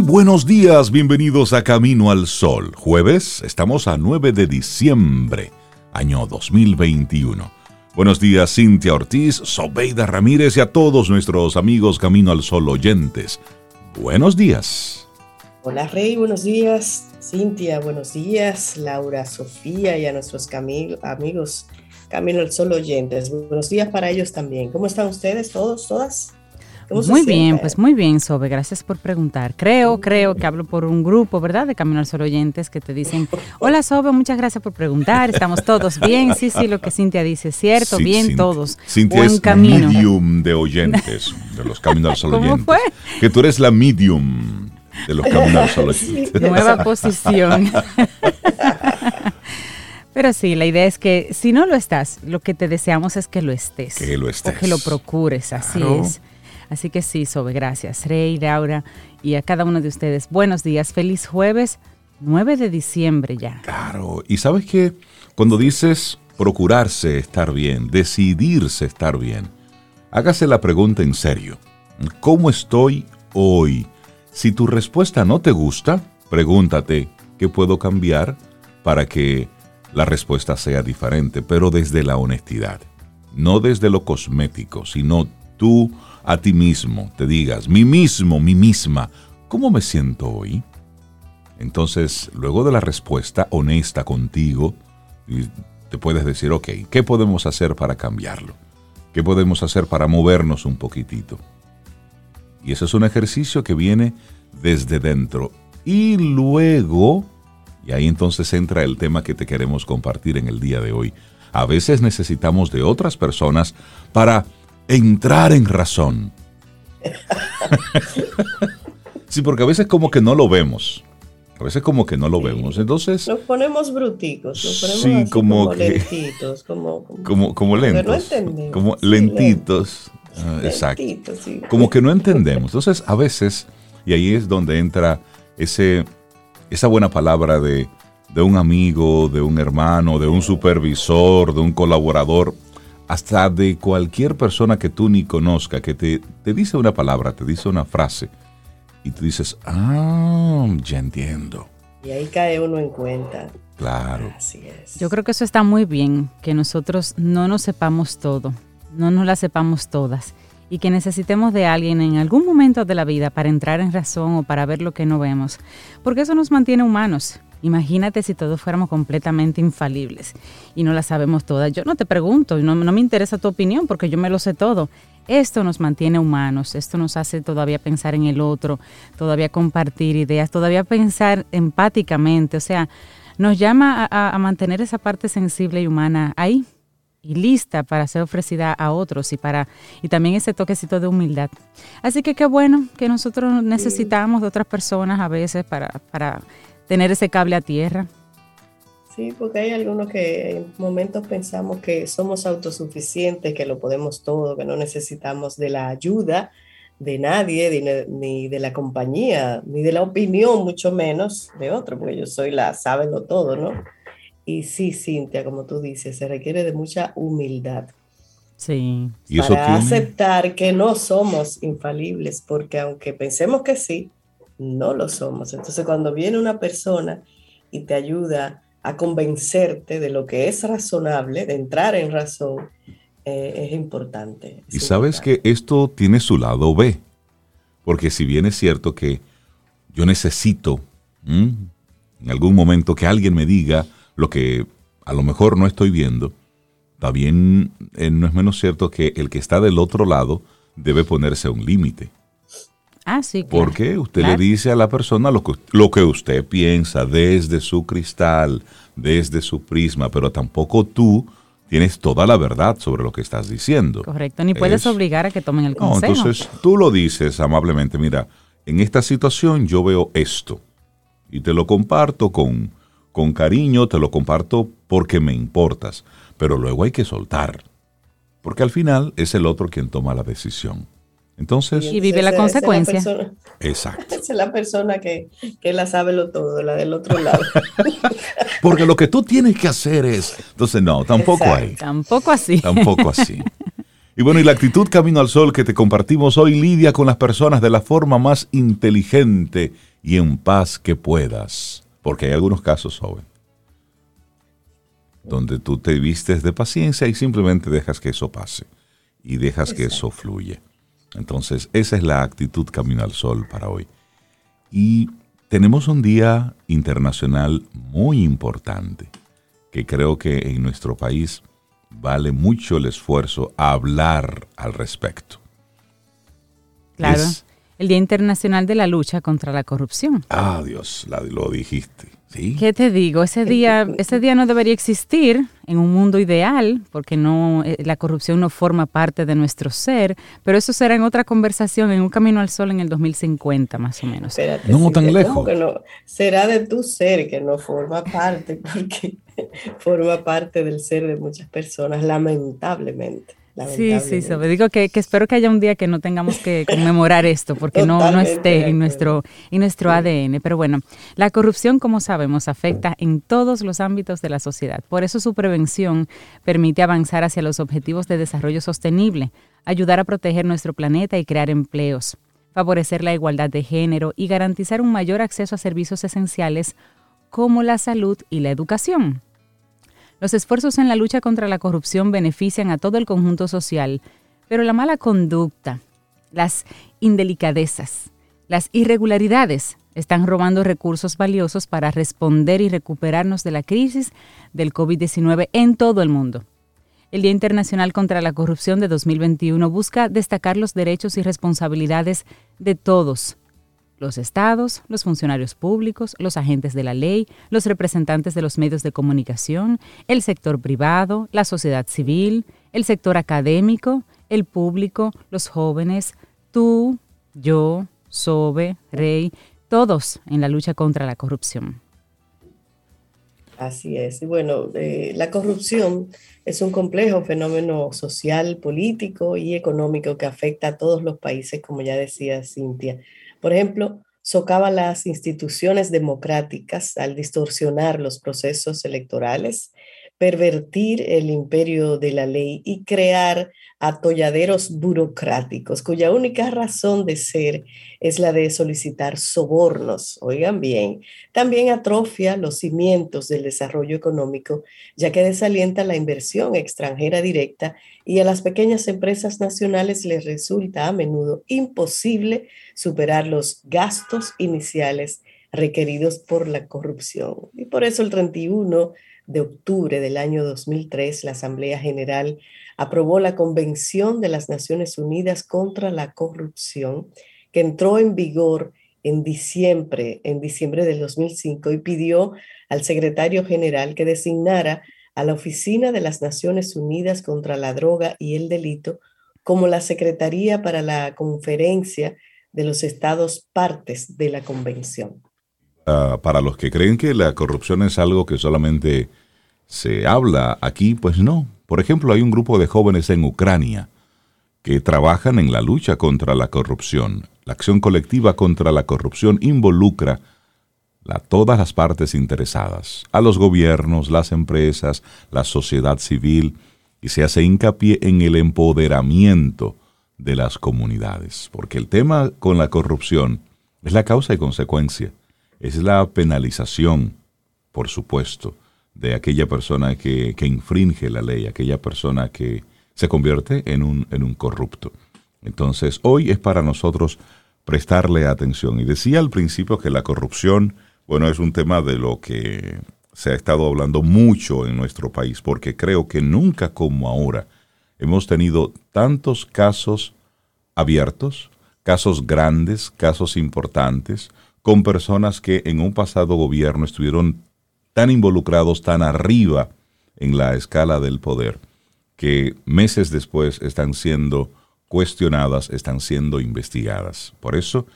Buenos días, bienvenidos a Camino al Sol. Jueves, estamos a 9 de diciembre, año 2021. Buenos días, Cintia Ortiz, Sobeida Ramírez y a todos nuestros amigos Camino al Sol oyentes. Buenos días. Hola Rey, buenos días. Cintia, buenos días. Laura, Sofía y a nuestros amigos Camino al Sol oyentes. Buenos días para ellos también. ¿Cómo están ustedes todos, todas? Muy bien, pues muy bien, Sobe, gracias por preguntar. Creo, creo que hablo por un grupo, ¿verdad? De Camino al Sol oyentes que te dicen, hola Sobe, muchas gracias por preguntar, estamos todos bien, sí, sí, lo que Cintia dice es cierto, bien todos. Cintia Buen es camino. medium de oyentes, de los Camino al Sol ¿Cómo Fue? Que tú eres la medium de los Camino al Sol oyentes. Nueva posición. Pero sí, la idea es que si no lo estás, lo que te deseamos es que lo estés. Que lo estés. O que lo procures, así es. Así que sí, Sobe, gracias. Rey, Laura y a cada uno de ustedes. Buenos días, feliz jueves 9 de diciembre ya. Claro, y sabes que cuando dices procurarse estar bien, decidirse estar bien, hágase la pregunta en serio. ¿Cómo estoy hoy? Si tu respuesta no te gusta, pregúntate qué puedo cambiar para que la respuesta sea diferente, pero desde la honestidad, no desde lo cosmético, sino tú a ti mismo, te digas, mí mismo, mí misma, ¿cómo me siento hoy? Entonces, luego de la respuesta honesta contigo, te puedes decir, ok, ¿qué podemos hacer para cambiarlo? ¿Qué podemos hacer para movernos un poquitito? Y ese es un ejercicio que viene desde dentro. Y luego, y ahí entonces entra el tema que te queremos compartir en el día de hoy. A veces necesitamos de otras personas para entrar en razón. sí, porque a veces como que no lo vemos. A veces como que no lo vemos. Entonces... Nos ponemos bruticos, nos ponemos como, lentitos, como, como, lentos. como lentitos. Ah, exacto. Como que no entendemos. Entonces, a veces, y ahí es donde entra ese, esa buena palabra de, de un amigo, de un hermano, de un supervisor, de un colaborador, hasta de cualquier persona que tú ni conozca, que te, te dice una palabra, te dice una frase, y tú dices, ah, ya entiendo. Y ahí cae uno en cuenta. Claro. Así es. Yo creo que eso está muy bien, que nosotros no nos sepamos todo, no nos la sepamos todas, y que necesitemos de alguien en algún momento de la vida para entrar en razón o para ver lo que no vemos, porque eso nos mantiene humanos Imagínate si todos fuéramos completamente infalibles y no las sabemos todas. Yo no te pregunto, no, no me interesa tu opinión porque yo me lo sé todo. Esto nos mantiene humanos, esto nos hace todavía pensar en el otro, todavía compartir ideas, todavía pensar empáticamente, o sea, nos llama a, mantener esa parte sensible y humana ahí y lista para ser ofrecida a otros y para y también ese toquecito de humildad. Así que qué bueno que nosotros necesitamos de otras personas a veces para, para tener ese cable a tierra. Sí, porque hay algunos que en momentos pensamos que somos autosuficientes, que lo podemos todo, que no necesitamos de la ayuda de nadie, ni de la compañía, ni de la opinión, mucho menos de otro, porque yo soy la sábelo todo, ¿no? Y sí, Cintia, como tú dices, se requiere de mucha humildad. Sí. para aceptar que no somos infalibles, porque aunque pensemos que sí, no lo somos. Entonces cuando viene una persona y te ayuda a convencerte de lo que es razonable, de entrar en razón, eh, es importante. y sabes que esto tiene su lado B, porque si bien es cierto que yo necesito en algún momento que alguien me diga lo que a lo mejor no estoy viendo, también eh, no es menos cierto que el que está del otro lado debe ponerse un límite. Ah, sí. Porque usted le dice a la persona lo que, lo que usted piensa desde su cristal, desde su prisma, pero tampoco tú tienes toda la verdad sobre lo que estás diciendo. Correcto, ni puedes obligar a que tomen el consejo. entonces tú lo dices amablemente, mira, en esta situación yo veo esto y te lo comparto con, con cariño, te lo comparto porque me importas, pero luego hay que soltar, porque al final es el otro quien toma la decisión. Entonces, y vive la consecuencia. exacto. Esa es la persona que, que, la sabe lo todo, la del otro lado. Porque lo que tú tienes que hacer es. Entonces, no, tampoco hay. Tampoco así. Tampoco así. Y bueno, y la actitud Camino al Sol que te compartimos hoy lidia con las personas de la forma más inteligente y en paz que puedas. Porque hay algunos casos, joven, donde tú te vistes de paciencia y simplemente dejas que eso pase y dejas que eso fluya. Entonces, esa es la actitud Camino al Sol para hoy. Y tenemos un día internacional muy importante que creo que en nuestro país vale mucho el esfuerzo a hablar al respecto. Claro, el Día Internacional de la Lucha contra la Corrupción. Ah, Dios, lo dijiste. ¿Qué te digo? Ese día, ese día no debería existir en un mundo ideal, porque no, eh, la corrupción no forma parte de nuestro ser, pero eso será en otra conversación, en un camino al sol en el 2050 más o menos. no tan lejos. será de tu ser que no forma parte, porque forma parte del ser de muchas personas, lamentablemente. Sí, sí, sobre. digo que, espero que haya un día que no tengamos que conmemorar esto, porque no, no esté en nuestro, en nuestro ADN. Pero bueno, la corrupción, como sabemos, afecta en todos los ámbitos de la sociedad. Por eso su prevención permite avanzar hacia los objetivos de desarrollo sostenible, ayudar a proteger nuestro planeta y crear empleos, favorecer la igualdad de género y garantizar un mayor acceso a servicios esenciales como la salud y la educación. Los esfuerzos en la lucha contra la corrupción benefician a todo el conjunto social, pero la mala conducta, las indelicadezas, las irregularidades están robando recursos valiosos para responder y recuperarnos de la crisis del COVID-19 en todo el mundo. El Día Internacional contra la Corrupción de 2021 busca destacar los derechos y responsabilidades de todos, los estados, los funcionarios públicos, los agentes de la ley, los representantes de los medios de comunicación, el sector privado, la sociedad civil, el sector académico, el público, los jóvenes, tú, yo, Sobe, Rey, todos en la lucha contra la corrupción. Así es. Y bueno, eh, la corrupción es un complejo fenómeno social, político y económico que afecta a todos los países, como ya decía Cintia. Por ejemplo, socava las instituciones democráticas al distorsionar los procesos electorales, pervertir el imperio de la ley y crear atolladeros burocráticos cuya única razón de ser es la de solicitar sobornos. Oigan bien, también atrofia los cimientos del desarrollo económico, ya que desalienta la inversión extranjera directa y a las pequeñas empresas nacionales les resulta a menudo imposible superar los gastos iniciales requeridos por la corrupción. Y por eso el 31 de octubre del año 2003, la Asamblea General aprobó la Convención de las Naciones Unidas contra la Corrupción, que entró en vigor en diciembre, en diciembre del 2005 y pidió al secretario general que designara a la Oficina de las Naciones Unidas contra la Droga y el Delito como la Secretaría para la Conferencia de los Estados partes de la Convención. Ah, para los que creen que la corrupción es algo que solamente se habla aquí, pues no. Por ejemplo, hay un grupo de jóvenes en Ucrania que trabajan en la lucha contra la corrupción. La acción colectiva contra la corrupción involucra a todas las partes interesadas, a los gobiernos, las empresas, la sociedad civil, y se hace hincapié en el empoderamiento de las comunidades, porque el tema con la corrupción es la causa y consecuencia es la penalización, por supuesto, de aquella persona que, infringe la ley, aquella persona que se convierte en un, en un corrupto. Entonces, hoy es para nosotros prestarle atención. Y decía al principio que la corrupción, bueno, es un tema de lo que se ha estado hablando mucho en nuestro país, porque creo que nunca como ahora hemos tenido tantos casos abiertos, casos grandes, casos importantes, con personas que en un pasado gobierno estuvieron tan involucrados, tan arriba en la escala del poder, que meses después están siendo cuestionadas, están siendo investigadas. Por eso,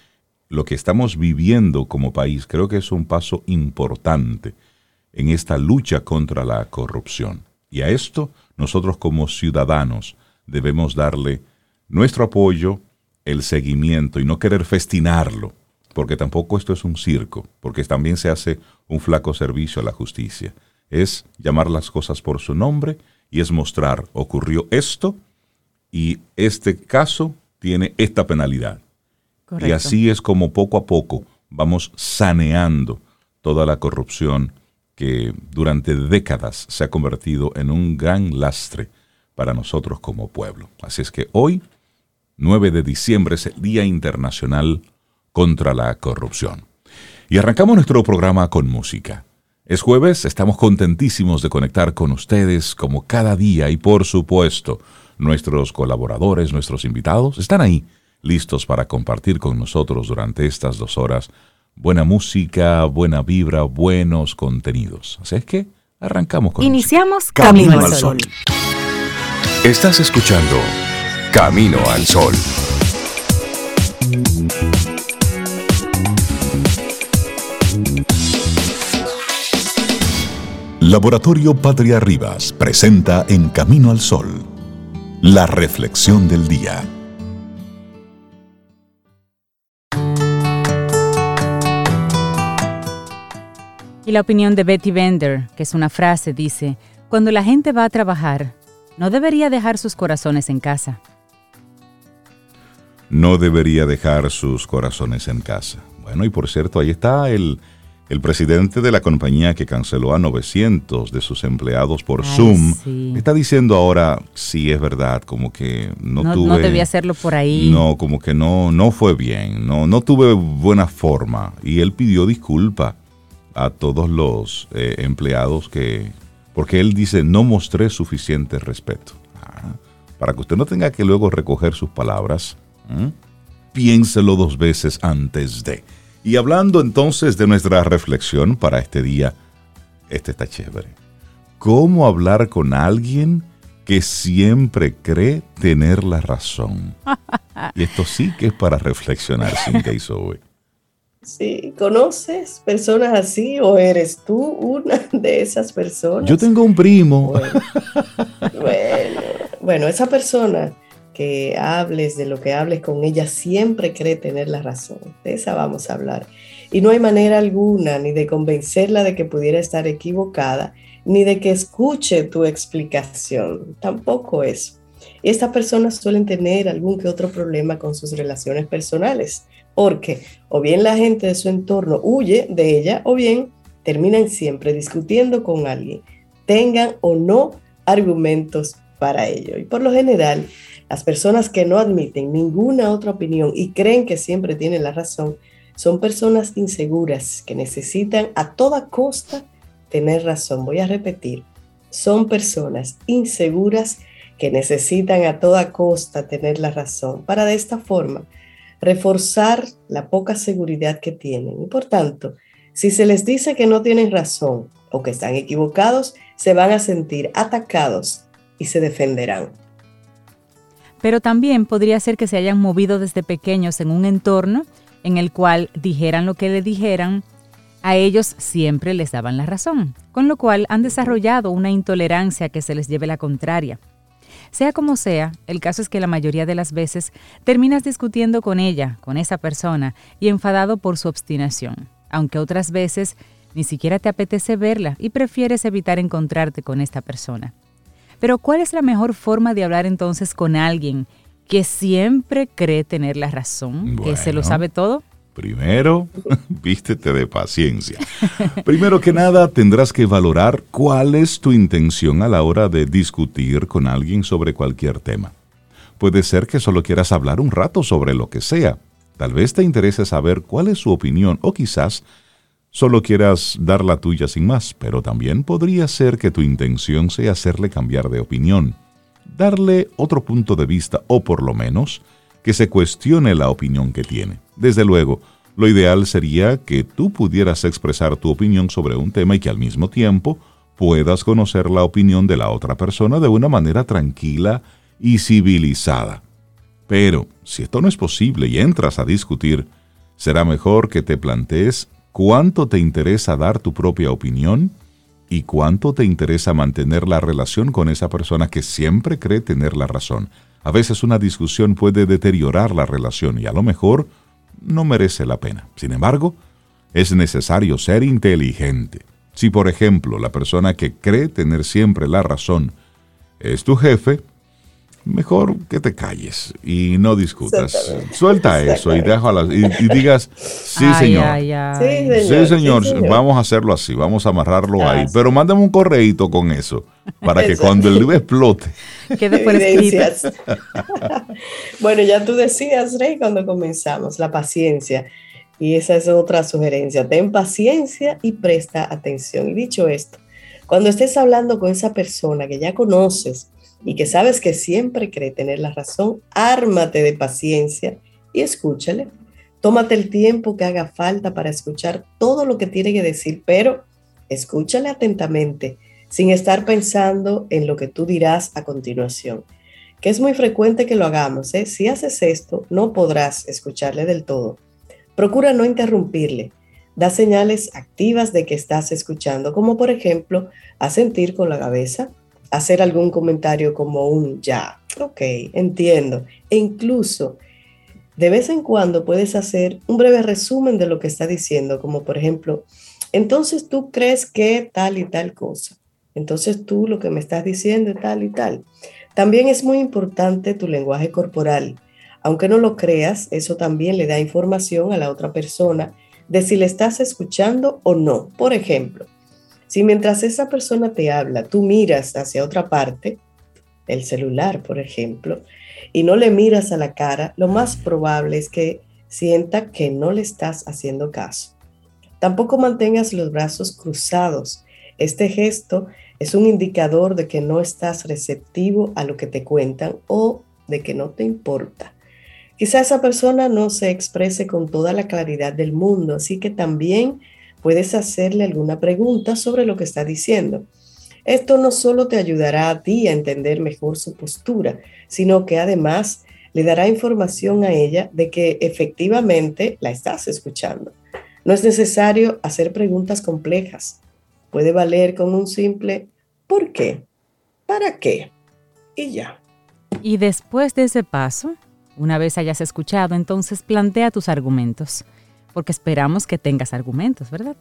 lo que estamos viviendo como país creo que es un paso importante en esta lucha contra la corrupción. Y a esto nosotros como ciudadanos debemos darle nuestro apoyo, el seguimiento y no querer festinarlo, porque tampoco esto es un circo, porque también se hace un flaco servicio a la justicia. Es llamar las cosas por su nombre y es mostrar, ocurrió esto y este caso tiene esta penalidad. Y así es como poco a poco vamos saneando toda la corrupción que durante décadas se ha convertido en un gran lastre para nosotros como pueblo. Así es que hoy, 9 de diciembre, es el Día Internacional contra la Corrupción. Y arrancamos nuestro programa con música. Es jueves, estamos contentísimos de conectar con ustedes como cada día y por supuesto, nuestros colaboradores, nuestros invitados, están ahí, listos para compartir con nosotros durante estas dos horas buena música, buena vibra, buenos contenidos. Así es que arrancamos con Iniciamos Camino, al Sol. Estás escuchando Camino al Sol. Laboratorio Patria Rivas presenta En Camino al Sol, la reflexión del día. Y la opinión de Betty Bender, que es una frase, dice, cuando la gente va a trabajar, no debería dejar sus corazones en casa. No debería dejar sus corazones en casa. Bueno, y por cierto, ahí está el, el presidente de la compañía que canceló a 900 de sus empleados por Zoom. Está diciendo ahora, sí es verdad, como que no, no tuve... No debía hacerlo por ahí. No, como que no, no fue bien, no, no tuve buena forma. Y él pidió disculpa a todos los eh, empleados que, porque él dice, no mostré suficiente respeto. Ah, para que usted no tenga que luego recoger sus palabras, piénselo dos veces antes de. Y hablando entonces de nuestra reflexión para este día, este está chévere. ¿Cómo hablar con alguien que siempre cree tener la razón? y esto sí que es para reflexionar, sin que hizo hoy. Sí, ¿conoces personas así o eres tú una de esas personas? Yo tengo un primo. Bueno, bueno, esa persona hables de lo que hables con ella siempre cree tener la razón. De esa vamos a hablar. Y no hay manera alguna ni de convencerla de que pudiera estar equivocada, ni de que escuche tu explicación. Tampoco eso. Y estas personas suelen tener algún que otro problema con sus relaciones personales porque o bien la gente de su entorno huye de ella o bien terminan siempre discutiendo con alguien, tengan o no argumentos para ello. Y por lo general, las personas que no admiten ninguna otra opinión y creen que siempre tienen la razón, son personas inseguras que necesitan a toda costa tener razón. Voy a repetir, son personas inseguras que necesitan a toda costa tener la razón para de esta forma reforzar la poca seguridad que tienen. Y por tanto, si se les dice que no tienen razón o que están equivocados, se van a sentir atacados y se defenderán. Pero también podría ser que se hayan movido desde pequeños en un entorno en el cual dijeran lo que le dijeran, a ellos siempre les daban la razón, con lo cual han desarrollado una intolerancia que se les lleve la contraria. Sea como sea, el caso es que la mayoría de las veces terminas discutiendo con ella, con esa persona, y enfadado por su obstinación, aunque otras veces ni siquiera te apetece verla y prefieres evitar encontrarte con esta persona. Pero ¿cuál es la mejor forma de hablar entonces con alguien que siempre cree tener la razón, que se lo sabe todo? Primero, vístete de paciencia. Primero que nada, tendrás que valorar cuál es tu intención a la hora de discutir con alguien sobre cualquier tema. Puede ser que solo quieras hablar un rato sobre lo que sea. Tal vez te interese saber cuál es su opinión o quizás solo quieras dar la tuya sin más, pero también podría ser que tu intención sea hacerle cambiar de opinión, darle otro punto de vista o por lo menos que se cuestione la opinión que tiene. Desde luego, lo ideal sería que tú pudieras expresar tu opinión sobre un tema y que al mismo tiempo puedas conocer la opinión de la otra persona de una manera tranquila y civilizada. Pero, si esto no es posible y entras a discutir, será mejor que te plantees cuánto te interesa dar tu propia opinión y cuánto te interesa mantener la relación con esa persona que siempre cree tener la razón. A veces una discusión puede deteriorar la relación y a lo mejor no merece la pena. Sin embargo, es necesario ser inteligente. Si, por ejemplo, la persona que cree tener siempre la razón es tu jefe, mejor que te calles y no discutas. Suelta eso y, déjalo, y, y digas, sí, señor. Sí, señor. vamos a hacerlo así, vamos a amarrarlo ahí. Pero mándame un correíto con eso para que cuando el libro explote. Quede por bueno, ya tú decías, Rey, cuando comenzamos, la paciencia. Y esa es otra sugerencia. Ten paciencia y presta atención. Y dicho esto, cuando estés hablando con esa persona que ya conoces, y que sabes que siempre cree tener la razón, ármate de paciencia y escúchale. Tómate el tiempo que haga falta para escuchar todo lo que tiene que decir, pero escúchale atentamente, sin estar pensando en lo que tú dirás a continuación. Que es muy frecuente que lo hagamos. ¿eh? Si haces esto, no podrás escucharle del todo. Procura no interrumpirle. Da señales activas de que estás escuchando, como por ejemplo, asentir con la cabeza, hacer algún comentario como un ya, ok, entiendo. E incluso de vez en cuando puedes hacer un breve resumen de lo que está diciendo, como por ejemplo, entonces tú crees que tal y tal cosa. Entonces tú lo que me estás diciendo es tal y tal. También es muy importante tu lenguaje corporal. Aunque no lo creas, eso también le da información a la otra persona de si le estás escuchando o no. Por ejemplo, si mientras esa persona te habla, tú miras hacia otra parte, el celular, por ejemplo, y no le miras a la cara, lo más probable es que sienta que no le estás haciendo caso. Tampoco mantengas los brazos cruzados. Este gesto es un indicador de que no estás receptivo a lo que te cuentan o de que no te importa. Quizá esa persona no se exprese con toda la claridad del mundo, así que también puedes hacerle alguna pregunta sobre lo que está diciendo. Esto no solo te ayudará a ti a entender mejor su postura, sino que además le dará información a ella de que efectivamente la estás escuchando. No es necesario hacer preguntas complejas. Puede valer con un simple ¿por qué? ¿Para qué? Y ya. Y después de ese paso, una vez hayas escuchado, entonces plantea tus argumentos porque esperamos que tengas argumentos, ¿verdad?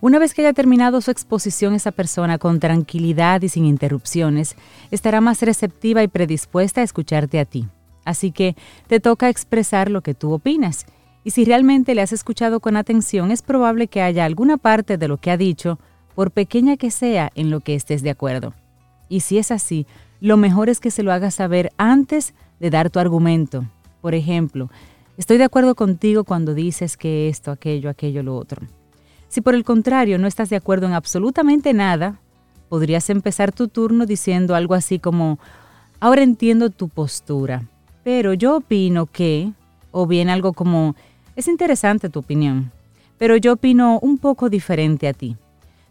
Una vez que haya terminado su exposición, esa persona con tranquilidad y sin interrupciones estará más receptiva y predispuesta a escucharte a ti. Así que te toca expresar lo que tú opinas. Y si realmente le has escuchado con atención, es probable que haya alguna parte de lo que ha dicho, por pequeña que sea, en lo que estés de acuerdo. Y si es así, lo mejor es que se lo hagas saber antes de dar tu argumento. Por ejemplo, Estoy de acuerdo contigo cuando dices que esto, aquello, aquello, lo otro. Si por el contrario no estás de acuerdo en absolutamente nada, podrías empezar tu turno diciendo algo así como, ahora entiendo tu postura, pero yo opino que, o bien algo como, es interesante tu opinión, pero yo opino un poco diferente a ti.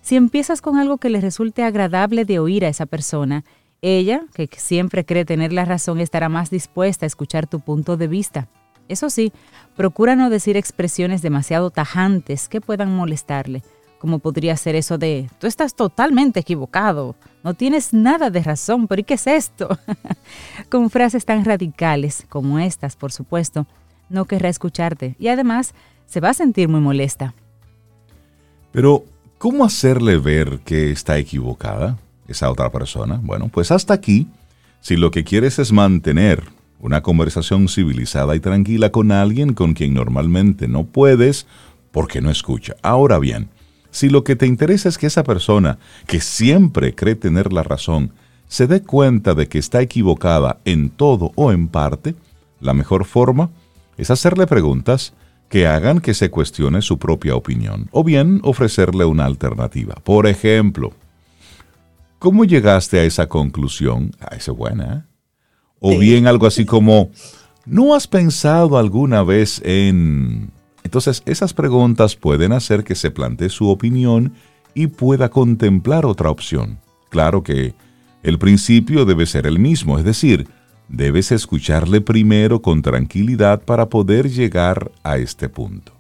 Si empiezas con algo que le resulte agradable de oír a esa persona, ella, que siempre cree tener la razón, estará más dispuesta a escuchar tu punto de vista. Eso sí, procura no decir expresiones demasiado tajantes que puedan molestarle, como podría ser eso de, tú estás totalmente equivocado, no tienes nada de razón, pero ¿y qué es esto? Con frases tan radicales como estas, por supuesto, no querrá escucharte y además se va a sentir muy molesta. Pero, ¿cómo hacerle ver que está equivocada esa otra persona? Bueno, pues hasta aquí, si lo que quieres es mantener una conversación civilizada y tranquila con alguien con quien normalmente no puedes porque no escucha. Ahora bien, si lo que te interesa es que esa persona, que siempre cree tener la razón, se dé cuenta de que está equivocada en todo o en parte, la mejor forma es hacerle preguntas que hagan que se cuestione su propia opinión, o bien ofrecerle una alternativa. Por ejemplo, ¿cómo llegaste a esa conclusión? Ah, esa es buena, ¿eh? O bien algo así como, ¿no has pensado alguna vez en... Entonces, esas preguntas pueden hacer que se plantee su opinión y pueda contemplar otra opción. Claro que el principio debe ser el mismo, es decir, debes escucharle primero con tranquilidad para poder llegar a este punto.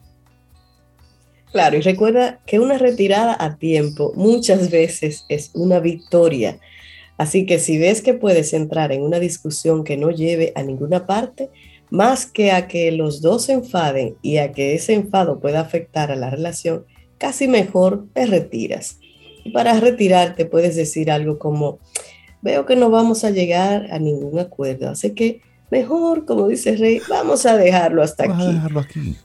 Claro, y recuerda que una retirada a tiempo muchas veces es una victoria Así que si ves que puedes entrar en una discusión que no lleve a ninguna parte, más que a que los dos se enfaden y a que ese enfado pueda afectar a la relación, casi mejor te retiras. Y para retirarte puedes decir algo como, veo que no vamos a llegar a ningún acuerdo. Así que mejor, como dice Rey, vamos a dejarlo hasta Vamos a dejarlo aquí.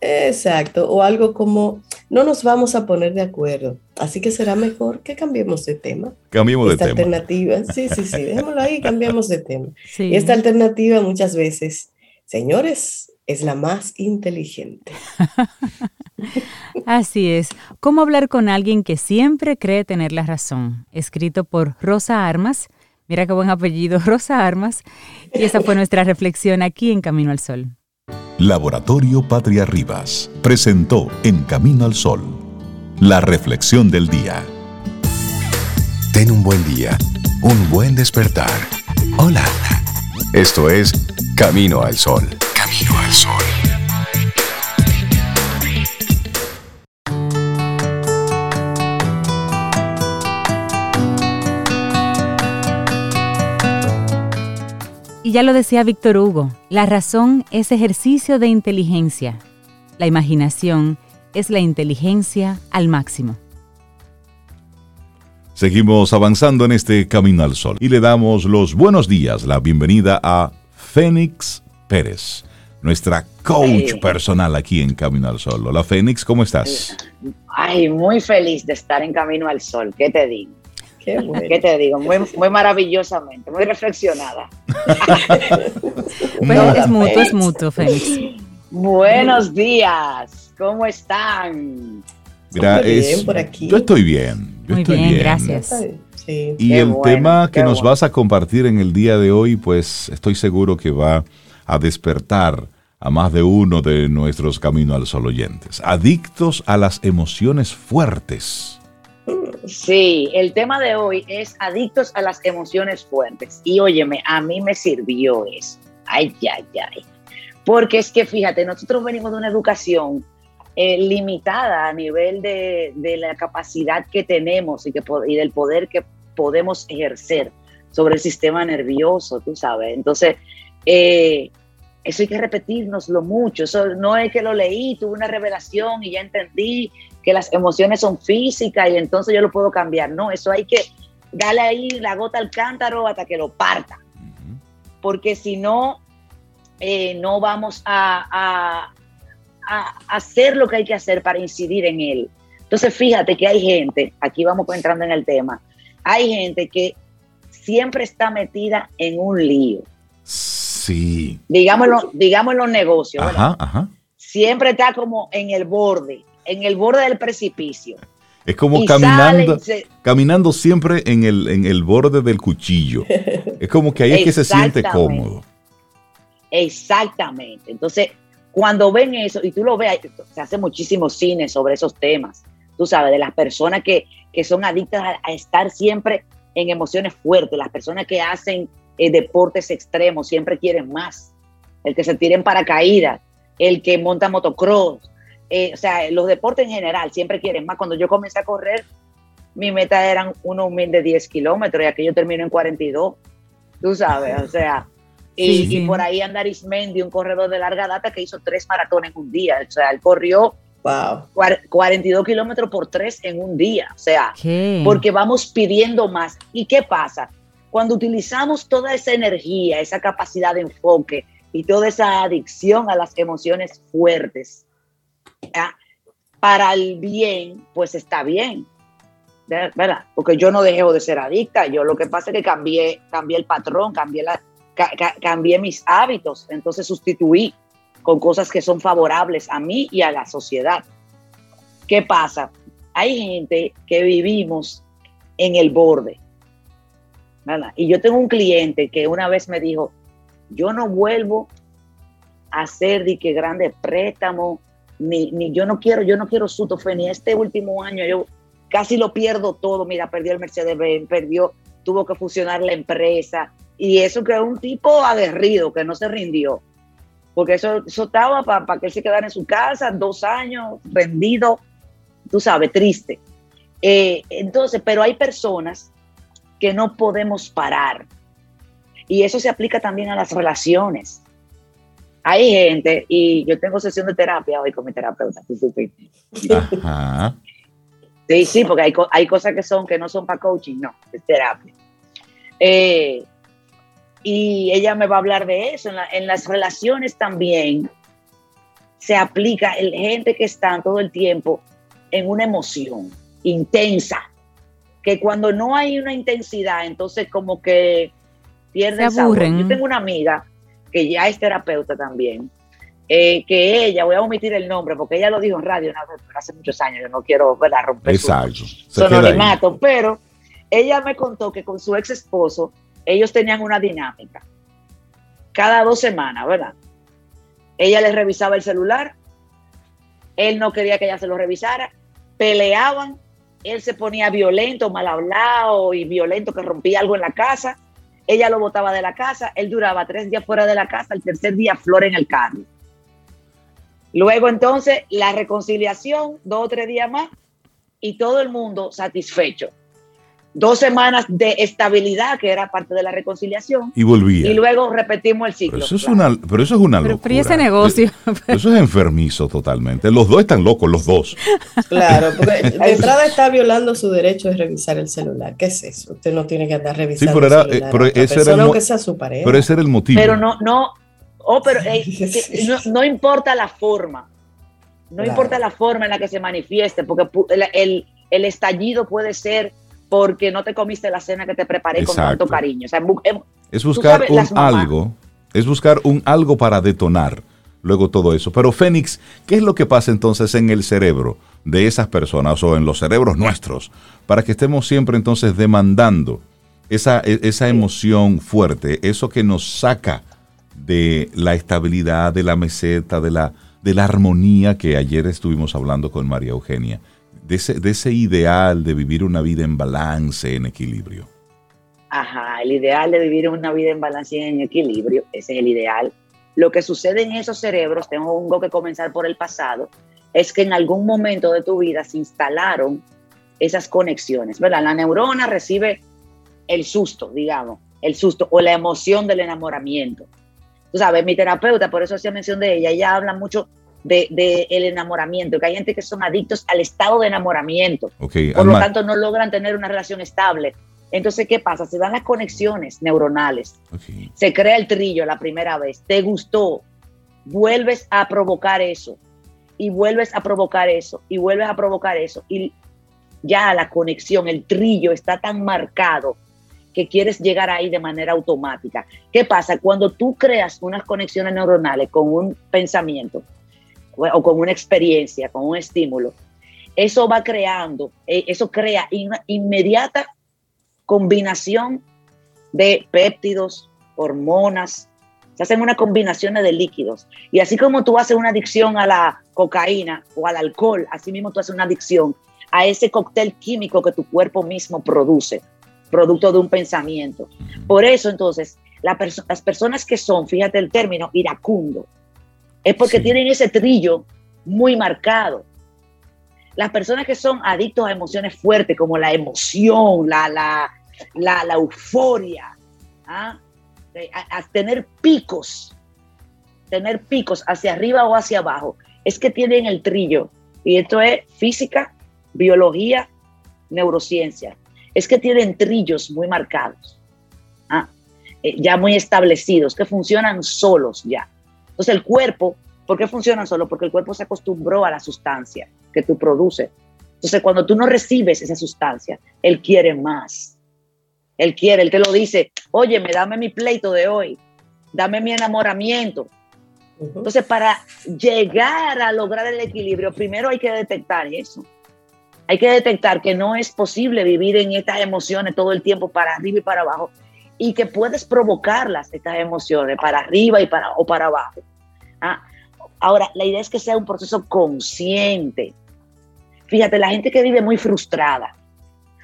Exacto, o algo como no nos vamos a poner de acuerdo, así que será mejor que cambiemos de tema. Cambiemos de esta tema. alternativa, sí, sí, sí, dejémoslo ahí, cambiamos de tema. Sí. Y esta alternativa muchas veces, señores, es la más inteligente. Así es. ¿Cómo hablar con alguien que siempre cree tener la razón? Escrito por Rosa Armas. Mira qué buen apellido, Rosa Armas. Y esa fue nuestra reflexión aquí en Camino al Sol. Laboratorio Patria Rivas presentó En Camino al Sol, la reflexión del día. Ten un buen día, un buen despertar. Hola. Esto es Camino al Sol. Camino al Sol. Ya lo decía Víctor Hugo, la razón es ejercicio de inteligencia. La imaginación es la inteligencia al máximo. Seguimos avanzando en este Camino al Sol y le damos los buenos días, la bienvenida a Fénix Pérez, nuestra coach personal aquí en Camino al Sol. Hola Fénix, ¿cómo estás? Ay, muy feliz de estar en Camino al Sol. ¿Qué te digo? Qué bueno. ¿Qué te digo? Muy, muy maravillosamente, muy reflexionada. Pues No, es mutuo, es Fénix. mutuo, Félix. Buenos días. ¿Cómo están? Súper bien por aquí. yo estoy bien. Yo Muy estoy bien, bien, gracias. Sí. Y Qué el bueno, tema que nos bueno. vas a compartir en el día de hoy, pues estoy seguro que va a despertar a más de uno de nuestros Camino al Sol oyentes. Adictos a las emociones fuertes. Sí, el tema de hoy es adictos a las emociones fuertes. Y óyeme, a mí me sirvió eso. Ay, ay, ay. Porque es que fíjate, nosotros venimos de una educación eh, limitada a nivel de, de la capacidad que tenemos y, que, y del poder que podemos ejercer sobre el sistema nervioso, tú sabes. Entonces, eh, eso hay que repetirnoslo mucho. Eso no es que lo leí, tuve una revelación y ya entendí que las emociones son físicas y entonces yo lo puedo cambiar. No, eso hay que darle ahí la gota al cántaro hasta que lo parta, porque si no, eh, no vamos a, a- a hacer lo que hay que hacer para incidir en él. Entonces, fíjate que hay gente, aquí vamos entrando en el tema, hay gente que siempre está metida en un lío, Sí. digámoslo, digamos en los negocios, ¿verdad? Ajá, ajá. siempre está como en el borde, en el borde del precipicio. Es como Y caminando, se- caminando siempre en el, en el borde del cuchillo. Es como que ahí es que se siente cómodo. Exactamente. Entonces, cuando ven eso, y tú lo ves, se hace muchísimos cines sobre esos temas, tú sabes, de las personas que, que son adictas a, a estar siempre en emociones fuertes, las personas que hacen eh, deportes extremos siempre quieren más, el que se tira en paracaídas, el que monta motocross, eh, o sea, los deportes en general siempre quieren más. Cuando yo comencé a correr, mi meta eran unos mil de 10 kilómetros y aquí yo termino en 42, tú sabes, o sea, y, Sí, sí. y por ahí anda Arismendi, un corredor de larga data que hizo tres maratones en un día. O sea, él corrió Wow. cuar- 42 kilómetros por tres en un día. O sea, ¿Qué? porque vamos pidiendo más. ¿Y qué pasa? Cuando utilizamos toda esa energía, esa capacidad de enfoque y toda esa adicción a las emociones fuertes, para el bien, pues está bien. ¿ver- ¿Verdad? Porque yo no dejo de ser adicta. Yo lo que pasa es que cambié, cambié el patrón, cambié, la, ca- ca- cambié mis hábitos. Entonces sustituí con cosas que son favorables a mí y a la sociedad. ¿Qué pasa? Hay gente que vivimos en el borde. ¿verdad? Y yo tengo un cliente que una vez me dijo, yo no vuelvo a hacer de que grandes préstamos, ni, ni yo no quiero, yo no quiero ni este último año, yo casi lo pierdo todo, mira, perdió el Mercedes-Benz, perdió, tuvo que fusionar la empresa, y eso que es un tipo aguerrido, que no se rindió, porque eso, eso estaba para que él se quedara en su casa dos años, rendido, tú sabes, triste. Eh, entonces, pero hay personas que no podemos parar. Y eso se aplica también a las relaciones. Hay gente, y yo tengo sesión de terapia hoy con mi terapeuta. Ajá. Sí, sí, porque hay, co- hay cosas que son que no son para coaching, no, es terapia. Eh, y ella me va a hablar de eso. En, las relaciones también se aplica el gente que está todo el tiempo en una emoción intensa, que cuando no hay una intensidad, entonces como que pierde el sabor. Yo tengo una amiga que ya es terapeuta también, eh, que ella, voy a omitir el nombre porque ella lo dijo en radio hace muchos años, yo no quiero romper Exacto. su pero ella me contó que con su ex esposo ellos tenían una dinámica. Cada dos semanas, ¿verdad? Ella les revisaba el celular, él no quería que ella se lo revisara, peleaban, él se ponía violento, mal hablado y violento que rompía algo en la casa, ella lo botaba de la casa, él duraba tres días fuera de la casa, el tercer día flor en el carro. Luego entonces la reconciliación, dos o tres días más, y todo el mundo satisfecho. Dos semanas de estabilidad, que era parte de la reconciliación. Y volvía. Y luego repetimos el ciclo. Pero eso es una, pero eso es una locura. Pero ese negocio. Eso es enfermizo totalmente. Los dos están locos, los dos. Claro, porque de entrada está violando su derecho de revisar el celular. ¿Qué es eso? Usted no tiene que andar revisando sí, pero era, el celular. Pero ese era el, que sea su pareja. Pero ese era el motivo. Pero no, no, Oh, pero eh, no, importa la forma, no importa la forma en la que se manifieste, porque el, el, estallido puede ser porque no te comiste la cena que te preparé con tanto cariño. Em, es buscar un algo, es buscar un algo para detonar luego todo eso. Pero Fénix, ¿qué es lo que pasa entonces en el cerebro de esas personas o en los cerebros nuestros para que estemos siempre entonces demandando esa, e, esa emoción fuerte, eso que nos saca de la estabilidad, de la meseta, de la, de la armonía que ayer estuvimos hablando con María Eugenia, de ese, de ese ideal de vivir una vida en balance, en equilibrio. Ajá, el ideal de vivir una vida en balance y en equilibrio, ese es el ideal. Lo que sucede en esos cerebros, tengo que comenzar por el pasado, es que en algún momento de tu vida se instalaron esas conexiones, ¿verdad? La neurona recibe el susto, digamos, el susto o la emoción del enamoramiento tú sabes, mi terapeuta, por eso hacía mención de ella, ella habla mucho del de, el enamoramiento, que hay gente que son adictos al estado de enamoramiento, por lo tanto no logran tener una relación estable. Entonces, ¿qué pasa? Se dan las conexiones neuronales, se crea el trillo la primera vez, te gustó, vuelves a provocar eso, y vuelves a provocar eso, y vuelves a provocar eso, y ya la conexión, el trillo está tan marcado que quieres llegar ahí de manera automática. ¿Qué pasa? Cuando tú creas unas conexiones neuronales con un pensamiento o con una experiencia, con un estímulo, eso va creando, eh, eso crea una inmediata combinación de péptidos, hormonas, se hacen una combinación de líquidos. Y así como tú haces una adicción a la cocaína o al alcohol, así mismo tú haces una adicción a ese cóctel químico que tu cuerpo mismo produce producto de un pensamiento. Por eso entonces, las personas que son, fíjate el término, iracundo, es porque tienen ese trillo muy marcado. Las personas que son adictos a emociones fuertes, como la emoción, la, la, la, euforia, ¿ah? a, tener picos, tener picos hacia arriba o hacia abajo, es que tienen el trillo. Y esto es física, biología, neurociencia es que tienen trillos muy marcados, ¿ah? eh, ya muy establecidos, que funcionan solos ya. Entonces el cuerpo, ¿por qué funcionan solos? Porque el cuerpo se acostumbró a la sustancia que tú produces. Entonces cuando tú no recibes esa sustancia, él quiere más. Él quiere, él te lo dice, oye, me dame mi pleito de hoy, dame mi enamoramiento. Entonces, para llegar a lograr el equilibrio, primero hay que detectar eso. Hay que detectar que no es posible vivir en estas emociones todo el tiempo para arriba y para abajo y que puedes provocarlas, estas emociones, para arriba y para, o para abajo. Ah, ahora, la idea es que sea un proceso consciente. Fíjate, la gente que vive muy frustrada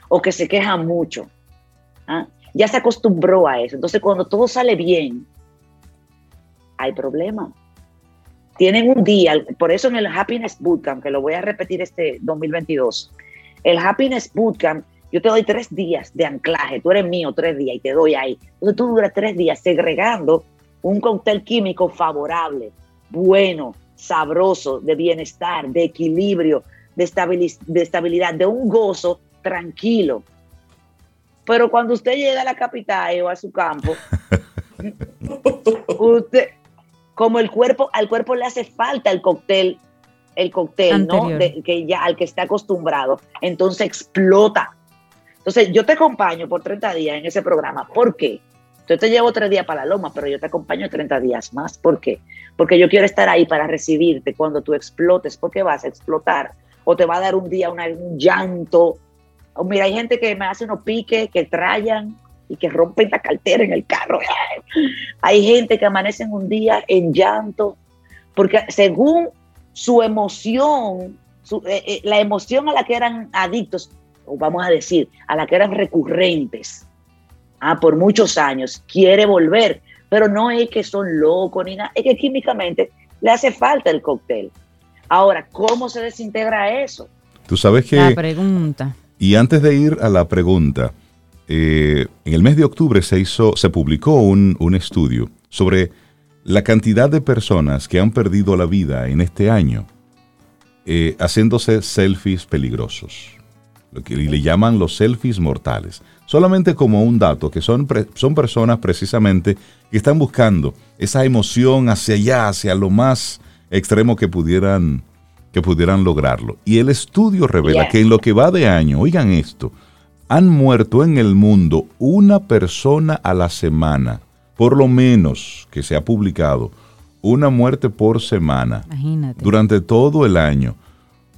o que se queja mucho, ah, ya se acostumbró a eso. Entonces, cuando todo sale bien, hay problemas tienen un día, por eso en el Happiness Bootcamp, que lo voy a repetir este 2022, el Happiness Bootcamp, yo te doy tres días de anclaje, tú eres mío tres días y te doy ahí. Entonces tú duras tres días segregando un cóctel químico favorable, bueno, sabroso, de bienestar, de equilibrio, de, de estabilidad, de un gozo tranquilo. Pero cuando usted llega a la capital o a su campo, usted, como el cuerpo, al cuerpo le hace falta el cóctel, el cóctel, ¿no? que ya al que está acostumbrado, entonces explota. Entonces, yo te acompaño por 30 días en ese programa. ¿Por qué? Yo te llevo tres días para la loma, pero yo te acompaño 30 días más. ¿Por qué? Porque yo quiero estar ahí para recibirte cuando tú explotes, porque vas a explotar. O te va a dar un día un llanto. O mira, hay gente que me hace unos piques, que trayan y que rompen la cartera en el carro. Hay gente que amanece en un día en llanto, porque según su emoción, eh, eh, la emoción a la que eran adictos, o vamos a decir, a la que eran recurrentes, ah, por muchos años, quiere volver, pero no es que son locos ni nada, es que químicamente le hace falta el cóctel. Ahora, ¿cómo se desintegra eso? Tú sabes que... La pregunta. Y antes de ir a la pregunta, eh, en el mes de octubre se hizo, se publicó un, estudio sobre la cantidad de personas que han perdido la vida en este año eh, haciéndose selfies peligrosos, lo que le llaman los selfies mortales. Solamente como un dato, que son, son personas precisamente que están buscando esa emoción hacia allá, hacia lo más extremo que pudieran, que pudieran lograrlo. Y el estudio revela que en lo que va de año, oigan esto, han muerto en el mundo una persona a la semana, por lo menos que se ha publicado, una muerte por semana durante todo el año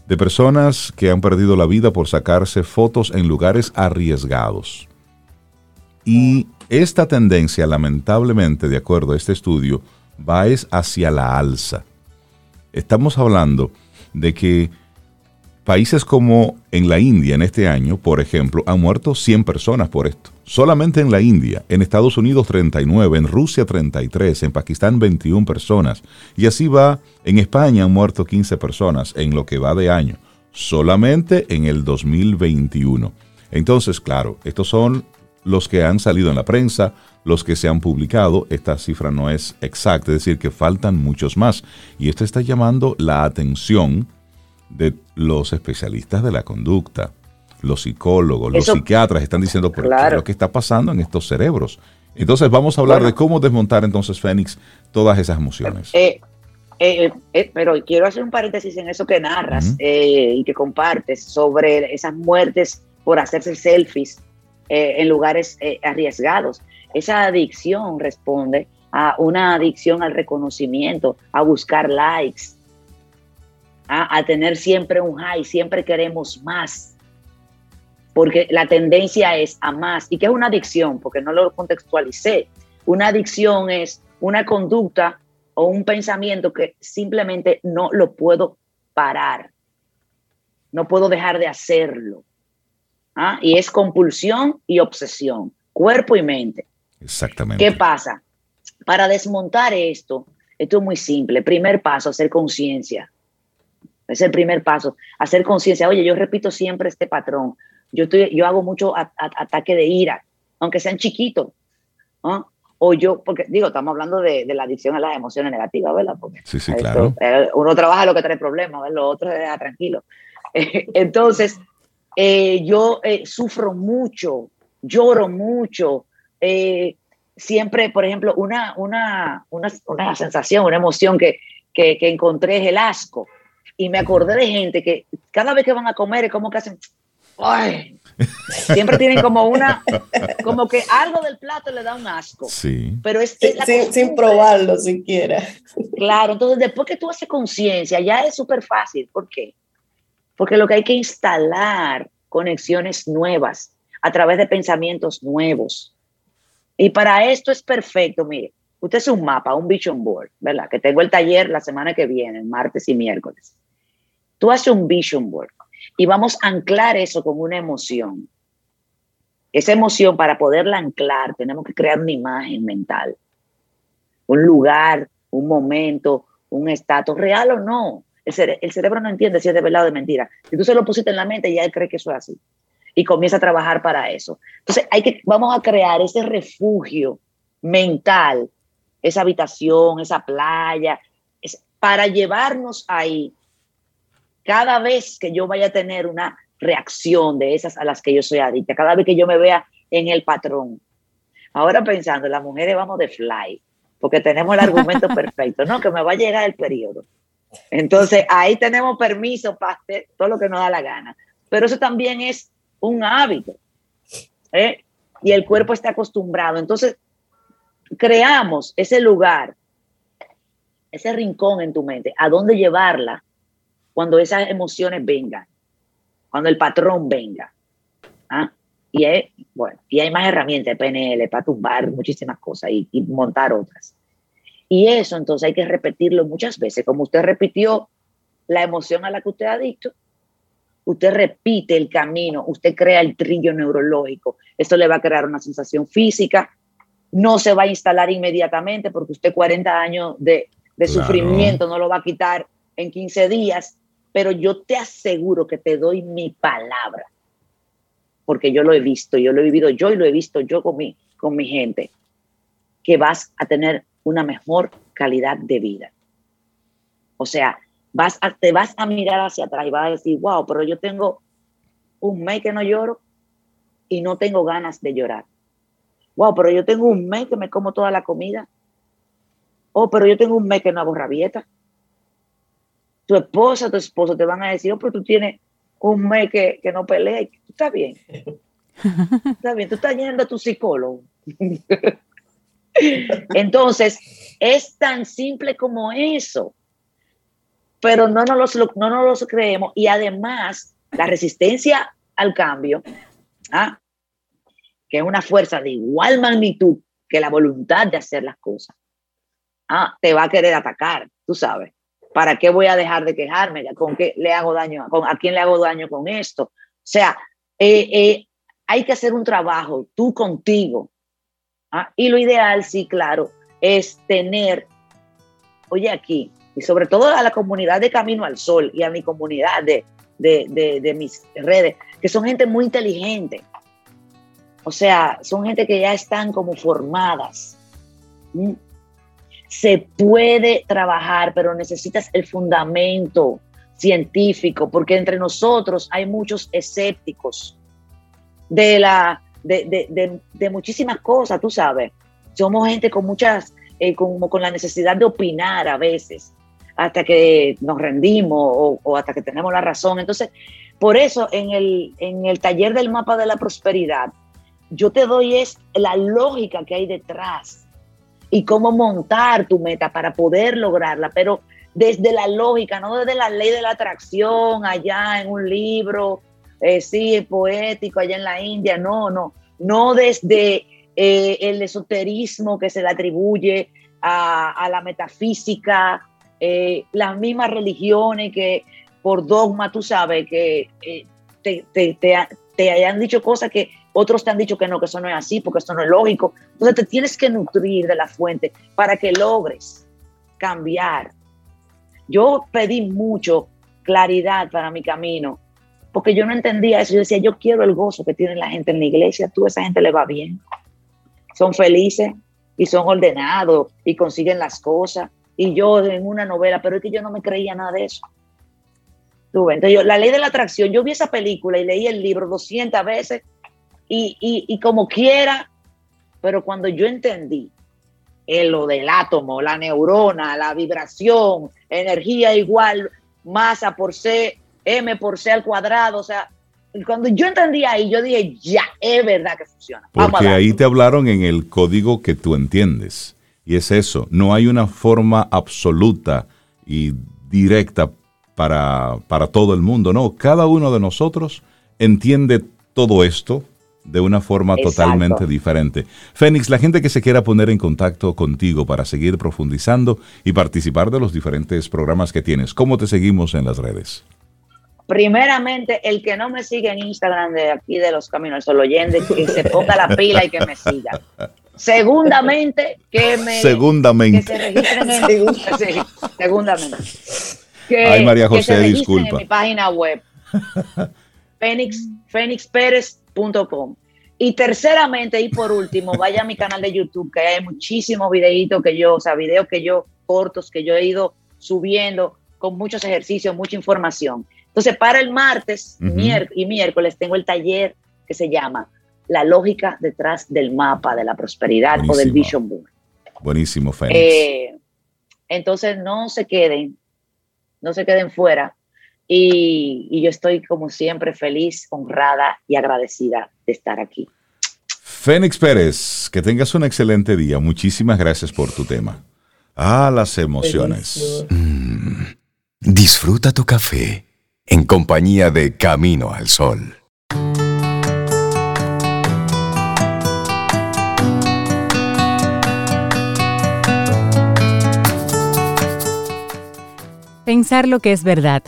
de personas que han perdido la vida por sacarse fotos en lugares arriesgados. Y esta tendencia, lamentablemente, de acuerdo a este estudio, va es hacia la alza. Estamos hablando de que países como en la India en este año, por ejemplo, han muerto 100 personas por esto. Solamente en la India, en Estados Unidos 39, en Rusia 33, en Pakistán 21 personas. Y así va, en España han muerto 15 personas en lo que va de año. Solamente en el 2021. Entonces, claro, estos son los que han salido en la prensa, los que se han publicado. Esta cifra no es exacta, es decir, que faltan muchos más. Y esto está llamando la atención de los especialistas de la conducta los psicólogos, los psiquiatras están diciendo qué es lo que está pasando en estos cerebros. Entonces vamos a hablar de cómo desmontar entonces, Fénix, todas esas emociones. Eh, eh, eh, pero quiero hacer un paréntesis en eso que narras y que compartes sobre esas muertes por hacerse selfies en lugares arriesgados. Esa adicción responde a una adicción al reconocimiento, a buscar likes, a, a tener siempre un high, siempre queremos más porque la tendencia es a más. ¿Y qué es una adicción? Porque no lo contextualicé. Una adicción es una conducta o un pensamiento que simplemente no lo puedo parar. No puedo dejar de hacerlo. ¿Ah? Y es compulsión y obsesión, cuerpo y mente. Exactamente. ¿Qué pasa? Para desmontar esto, esto es muy simple. Primer paso, hacer conciencia. Es el primer paso, hacer conciencia. Oye, yo repito siempre este patrón. Yo, estoy, yo hago mucho ataque de ira, aunque sean chiquitos. O yo, porque digo, estamos hablando de, la adicción a las emociones negativas, ¿verdad? Porque sí, sí, claro. Eh, uno trabaja lo que trae problemas, ¿verdad? lo otro es tranquilo. entonces, eh, yo eh, sufro mucho, lloro mucho. siempre, por ejemplo, una, una, una, una sensación, una emoción que, que, que encontré es el asco. Y me acordé de gente que cada vez que van a comer es como que hacen ay, siempre tienen como una, como que algo del plato le da un asco. Sí. Pero es, sin, probarlo siquiera. Claro, entonces después que tú haces conciencia, ya es súper fácil. ¿Por qué? Porque lo que hay que instalar conexiones nuevas a través de pensamientos nuevos. Y para esto es perfecto, mire, usted es un mapa, un vision board, ¿verdad? Que tengo el taller la semana que viene, martes y miércoles. Tú haces un vision board y vamos a anclar eso con una emoción. Esa emoción, para poderla anclar, tenemos que crear una imagen mental, un lugar, un momento, un estatus, real o no. El, cerebro no entiende si es de verdad o de mentira. Si tú se lo pusiste en la mente, ya él cree que eso es así. Y comienza a trabajar para eso. Entonces, hay que, vamos a crear ese refugio mental, esa habitación, esa playa, para llevarnos ahí cada vez que yo vaya a tener una reacción de esas a las que yo soy adicta, cada vez que yo me vea en el patrón. Ahora pensando, las mujeres vamos de fly, porque tenemos el argumento perfecto, ¿no? Que me va a llegar el periodo. Entonces, ahí tenemos permiso para hacer todo lo que nos da la gana. Pero eso también es un hábito. ¿eh? Y el cuerpo está acostumbrado. Entonces, creamos ese lugar, ese rincón en tu mente, a dónde llevarla cuando esas emociones vengan, cuando el patrón venga. ¿ah? Y hay, bueno, y hay más herramientas, PNL, para tumbar muchísimas cosas y, y montar otras. Y eso entonces hay que repetirlo muchas veces, como usted repitió la emoción a la que usted ha dicho, usted repite el camino, usted crea el trillo neurológico, esto le va a crear una sensación física, no se va a instalar inmediatamente porque usted 40 años de, de Claro. sufrimiento no lo va a quitar en 15 días, pero yo te aseguro que te doy mi palabra, porque yo lo he visto, yo lo he vivido yo y lo he visto yo con mi, con mi gente, que vas a tener una mejor calidad de vida. O sea, vas te vas a mirar hacia atrás y vas a decir, wow, pero yo tengo un mes que no lloro y no tengo ganas de llorar. Wow, pero yo tengo un mes que me como toda la comida. Oh, pero yo tengo un mes que no hago rabieta. Tu esposa, tu esposo te van a decir, oh, pero tú tienes un mes que, que no peleas. Tú estás bien. Está bien, tú estás yendo a tu psicólogo. Entonces, es tan simple como eso. Pero no nos lo, no nos creemos. Y además, la resistencia al cambio, ¿ah? que es una fuerza de igual magnitud que la voluntad de hacer las cosas, ¿ah? te va a querer atacar, tú sabes. ¿Para qué voy a dejar de quejarme? ¿Con qué le hago daño? ¿Con, ¿A quién le hago daño con esto? O sea, eh, eh, hay que hacer un trabajo tú contigo. ¿ah? Y lo ideal, sí, claro, es tener, oye, aquí, y sobre todo a la comunidad de Camino al Sol y a mi comunidad de, de, de, de mis redes, que son gente muy inteligente. O sea, son gente que ya están como formadas. Se puede trabajar, pero necesitas el fundamento científico, porque entre nosotros hay muchos escépticos de, la, de, de, de, muchísimas cosas, tú sabes. Somos gente con muchas, eh, como con la necesidad de opinar a veces, hasta que nos rendimos o, o, hasta que tenemos la razón. Entonces, por eso en el, en el taller del mapa de la prosperidad, yo te doy es la lógica que hay detrás y cómo montar tu meta para poder lograrla, pero desde la lógica, no desde la ley de la atracción allá en un libro, eh, sí, poético allá en la India, no, no, no desde eh, el esoterismo que se le atribuye a, la metafísica, eh, las mismas religiones que por dogma, tú sabes, que eh, te, te, te, hayan dicho cosas que otros te han dicho que no, que eso no es así, porque esto no es lógico. Entonces te tienes que nutrir de la fuente para que logres cambiar. Yo pedí mucho claridad para mi camino, porque yo no entendía eso. Yo decía, yo quiero el gozo que tiene la gente en la iglesia, tú, esa gente le va bien. Son felices y son ordenados y consiguen las cosas. Y yo en una novela, pero es que yo no me creía nada de eso. Entonces yo, la ley de la atracción, yo vi esa película y leí el libro 200 veces y, y, y como quiera, pero cuando yo entendí en lo del átomo, la neurona, la vibración, energía igual, masa por C, M por C al cuadrado, o sea, cuando yo entendí ahí, yo dije, ya, es verdad que funciona. Vamos Porque ahí te hablaron en el código que tú entiendes. Y es eso, no hay una forma absoluta y directa para, para todo el mundo, no, cada uno de nosotros entiende todo esto de una forma Exacto. totalmente diferente. Fénix, la gente que se quiera poner en contacto contigo para seguir profundizando y participar de los diferentes programas que tienes, ¿cómo te seguimos en las redes? Primeramente, el que no me sigue en Instagram de aquí de los Caminos Sol Oyente, que se ponga la pila y que me siga. Segundamente, que me segundamente. Que se registren en, sí, segundamente. Que, Ay, María José, disculpa. En mi página web. Fénix, Y terceramente y por último, vaya a mi canal de YouTube, que hay muchísimos videitos que yo, o sea, videos que yo, cortos, que yo he ido subiendo con muchos ejercicios, mucha información. Entonces, para el martes uh -huh. y miércoles tengo el taller que se llama la lógica detrás del mapa de la prosperidad o del Vision Board. Buenísimo, Fénix. Eh, entonces, no se queden, no se queden fuera. Y, y, yo estoy, como siempre, feliz, honrada y agradecida de estar aquí. Fénix Pérez, que tengas un excelente día. Muchísimas gracias por tu tema. Ah, las emociones. Mm, disfruta tu café en compañía de Camino al Sol. Pensar lo que es verdad,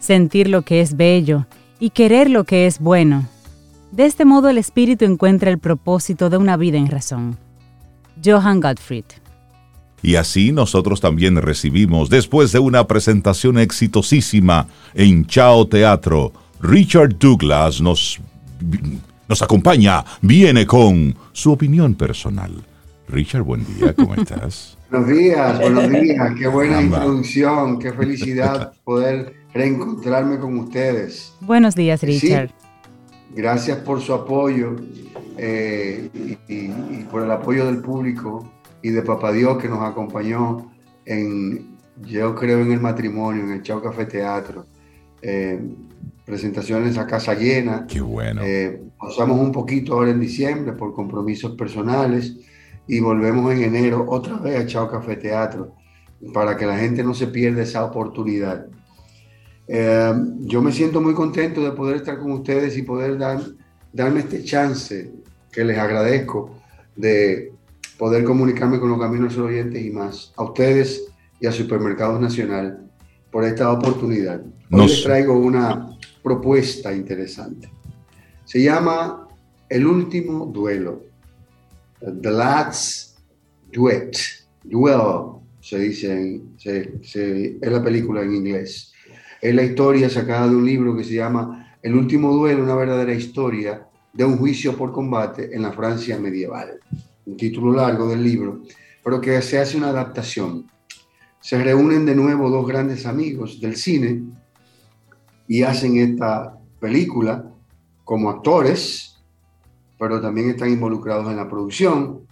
sentir lo que es bello y querer lo que es bueno. De este modo el espíritu encuentra el propósito de una vida en razón. Johann Gottfried. Y así nosotros también recibimos, después de una presentación exitosísima en Chao Teatro, Richard Douglas nos, nos acompaña, viene con su opinión personal. Richard, buen día, ¿cómo estás? Buenos días, buenos días. Qué buena introducción, qué felicidad poder reencontrarme con ustedes. Buenos días, Richard. gracias por su apoyo eh, y, por el apoyo del público y de Papá Dios que nos acompañó en, yo creo, en el matrimonio, en el Chao Café Teatro. Eh, presentaciones a casa llena. Qué bueno. Eh, pasamos un poquito ahora en diciembre por compromisos personales y volvemos en enero otra vez a Chao Café Teatro para que la gente no se pierda esa oportunidad. Eh, yo me siento muy contento de poder estar con ustedes y poder dar, darme este chance que les agradezco de poder comunicarme con los caminos oyentes y más. A ustedes y a Supermercados Nacional por esta oportunidad. Hoy les traigo una propuesta interesante. Se llama El último duelo. The Last Duet, Duel, se dice, se, es la película en inglés. Es la historia sacada de un libro que se llama El último duelo, una verdadera historia de un juicio por combate en la Francia medieval. Un título largo del libro, pero que se hace una adaptación. Se reúnen de nuevo dos grandes amigos del cine y hacen esta película como actores pero también están involucrados en la producción.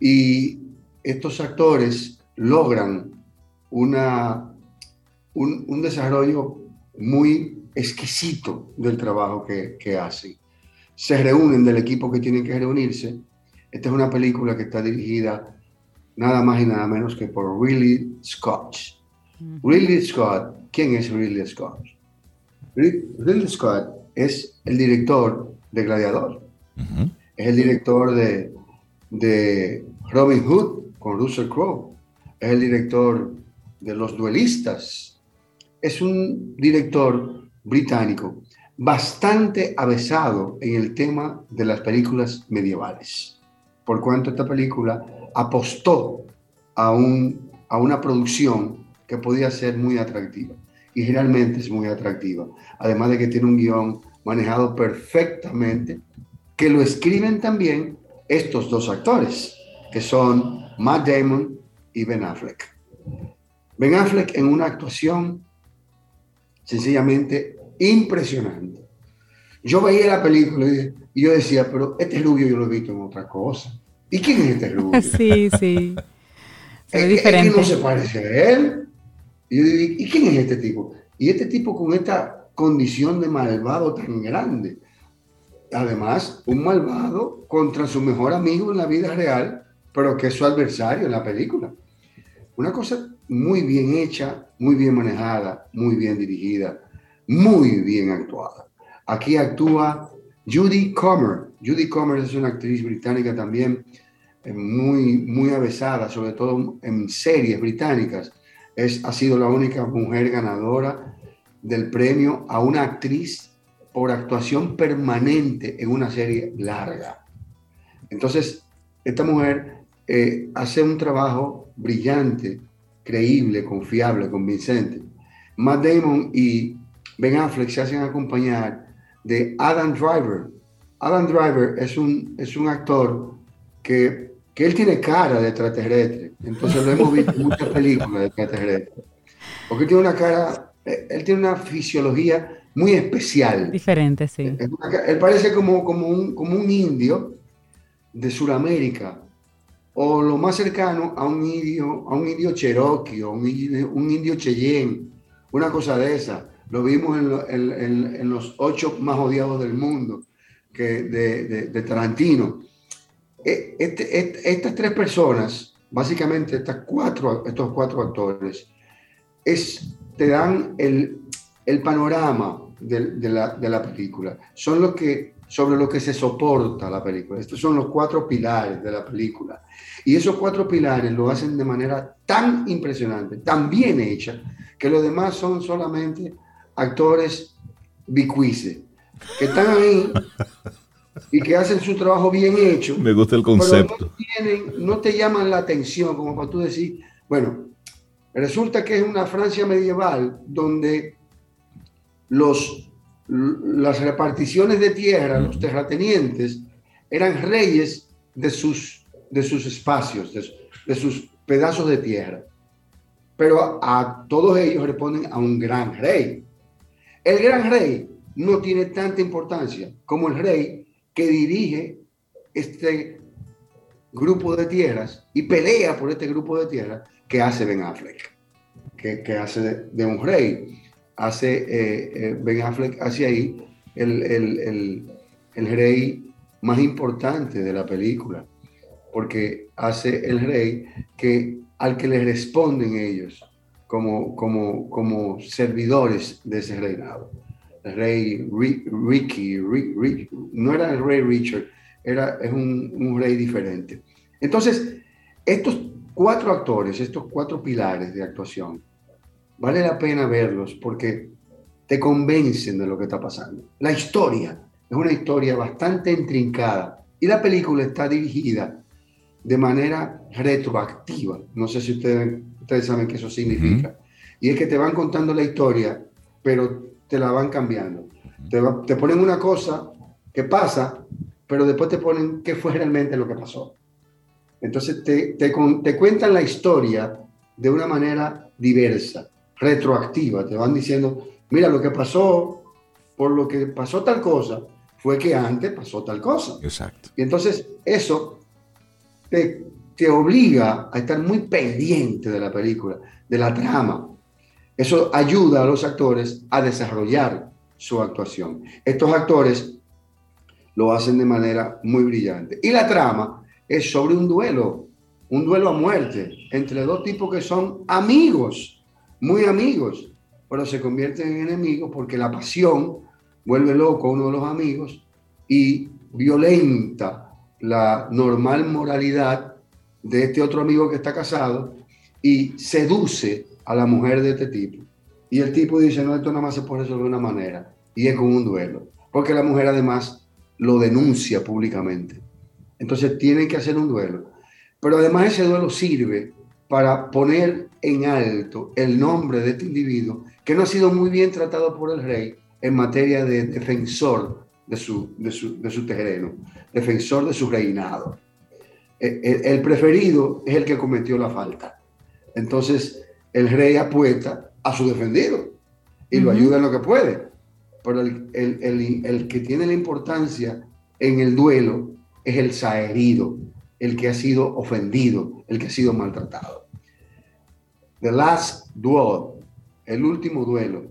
Y estos actores logran una, un, desarrollo muy exquisito del trabajo que, que, hacen. Se reúnen del equipo que tienen que reunirse. Esta es una película que está dirigida nada más y nada menos que por Ridley Scott. Ridley Scott, ¿quién es Ridley Scott? Ridley Scott es el director de Gladiador. Es el director de, de Robin Hood con Russell Crowe. Es el director de Los Duelistas. Es un director británico bastante avesado en el tema de las películas medievales, por cuanto esta película apostó a, un, a una producción que podía ser muy atractiva y realmente es muy atractiva, además de que tiene un guion manejado perfectamente que lo escriben también estos dos actores, que son Matt Damon y Ben Affleck. Ben Affleck en una actuación sencillamente impresionante. Yo veía la película y yo decía, pero este rubio yo lo he visto en otra cosa. ¿Y quién es este rubio? Sí, sí. es, diferente. que no se parece a él. Y yo digo, ¿y quién es este tipo? Y este tipo con esta condición de malvado tan grande además, un malvado contra su mejor amigo en la vida real, pero que es su adversario en la película. Una cosa muy bien hecha, muy bien manejada, muy bien dirigida, muy bien actuada. Aquí actúa Judy Comer. Judy Comer es una actriz británica también eh, muy, muy avesada, sobre todo en series británicas. Es, ha sido la única mujer ganadora del premio a una actriz por actuación permanente en una serie larga. Entonces, esta mujer eh, hace un trabajo brillante, creíble, confiable, convincente. Matt Damon y Ben Affleck se hacen acompañar de Adam Driver. Adam Driver es un, es un actor que, que él tiene cara de extraterrestre. Entonces lo hemos visto en muchas películas de extraterrestre. Porque tiene una cara, él tiene una fisiología muy especial. Diferente, sí. Él parece como, como, un, como un indio de Sudamérica, o lo más cercano a un indio, a un indio cherokee, o un indio, un indio cheyenne, una cosa de esa. Lo vimos en, en, los ocho más odiados del mundo que de, de, Tarantino. E, este, estas tres personas, básicamente estas cuatro, estos cuatro actores, es, te dan el, el panorama de, de, la, de, la, película. Son los que, sobre lo que se soporta la película. Estos son los cuatro pilares de la película. Y esos cuatro pilares lo hacen de manera tan impresionante, tan bien hecha, que los demás son solamente actores bicuices, que están ahí y que hacen su trabajo bien hecho. Me gusta el concepto. no, te llaman la atención como para tú decir, bueno, resulta que es una Francia medieval donde los, las reparticiones de tierra, los terratenientes, eran reyes de sus, de sus espacios, de, sus pedazos de tierra. Pero a, a todos ellos responden a un gran rey. El gran rey no tiene tanta importancia como el rey que dirige este grupo de tierras y pelea por este grupo de tierras que hace Ben Affleck, que, hace de, un rey. Hace eh, eh, Ben Affleck hacia ahí el, el, rey más importante de la película, porque hace el rey que al que le responden ellos como, como, como servidores de ese reinado. El rey Ricky, no era el rey Richard, era, es un, un rey diferente. Entonces, estos cuatro actores, estos cuatro pilares de actuación, vale la pena verlos porque te convencen de lo que está pasando. La historia es una historia bastante intrincada y la película está dirigida de manera retroactiva. No sé si ustedes ustedes saben qué eso significa. Y es que te van contando la historia, pero te la van cambiando. Te, te ponen una cosa que pasa, pero después te ponen qué fue realmente lo que pasó. Entonces te, te, te cuentan la historia de una manera diversa, retroactiva. Te van diciendo, mira, lo que pasó, por lo que pasó tal cosa, fue que antes pasó tal cosa. Exacto. Y entonces eso te, te obliga a estar muy pendiente de la película, de la trama. Eso ayuda a los actores a desarrollar su actuación. Estos actores lo hacen de manera muy brillante. Y la trama es sobre un duelo, un duelo a muerte entre dos tipos que son amigos, muy amigos, pero se convierten en enemigos porque la pasión vuelve loco a uno de los amigos y violenta la normal moralidad de este otro amigo que está casado y seduce a la mujer de este tipo. Y el tipo dice, no, esto nada más se puede resolver de una manera. Y es con un duelo. Porque la mujer además lo denuncia públicamente. Entonces tienen que hacer un duelo. Pero además ese duelo sirve para poner en alto el nombre de este individuo que no ha sido muy bien tratado por el rey en materia de defensor de su, de su, de su terreno, defensor de su reinado. Eh, el, preferido es el que cometió la falta. Entonces, el rey apuesta a su defendido y lo ayuda en lo que puede. Pero el, el, que tiene la importancia en el duelo es el saherido, el que ha sido ofendido, el que ha sido maltratado. The Last Duel, el último duelo,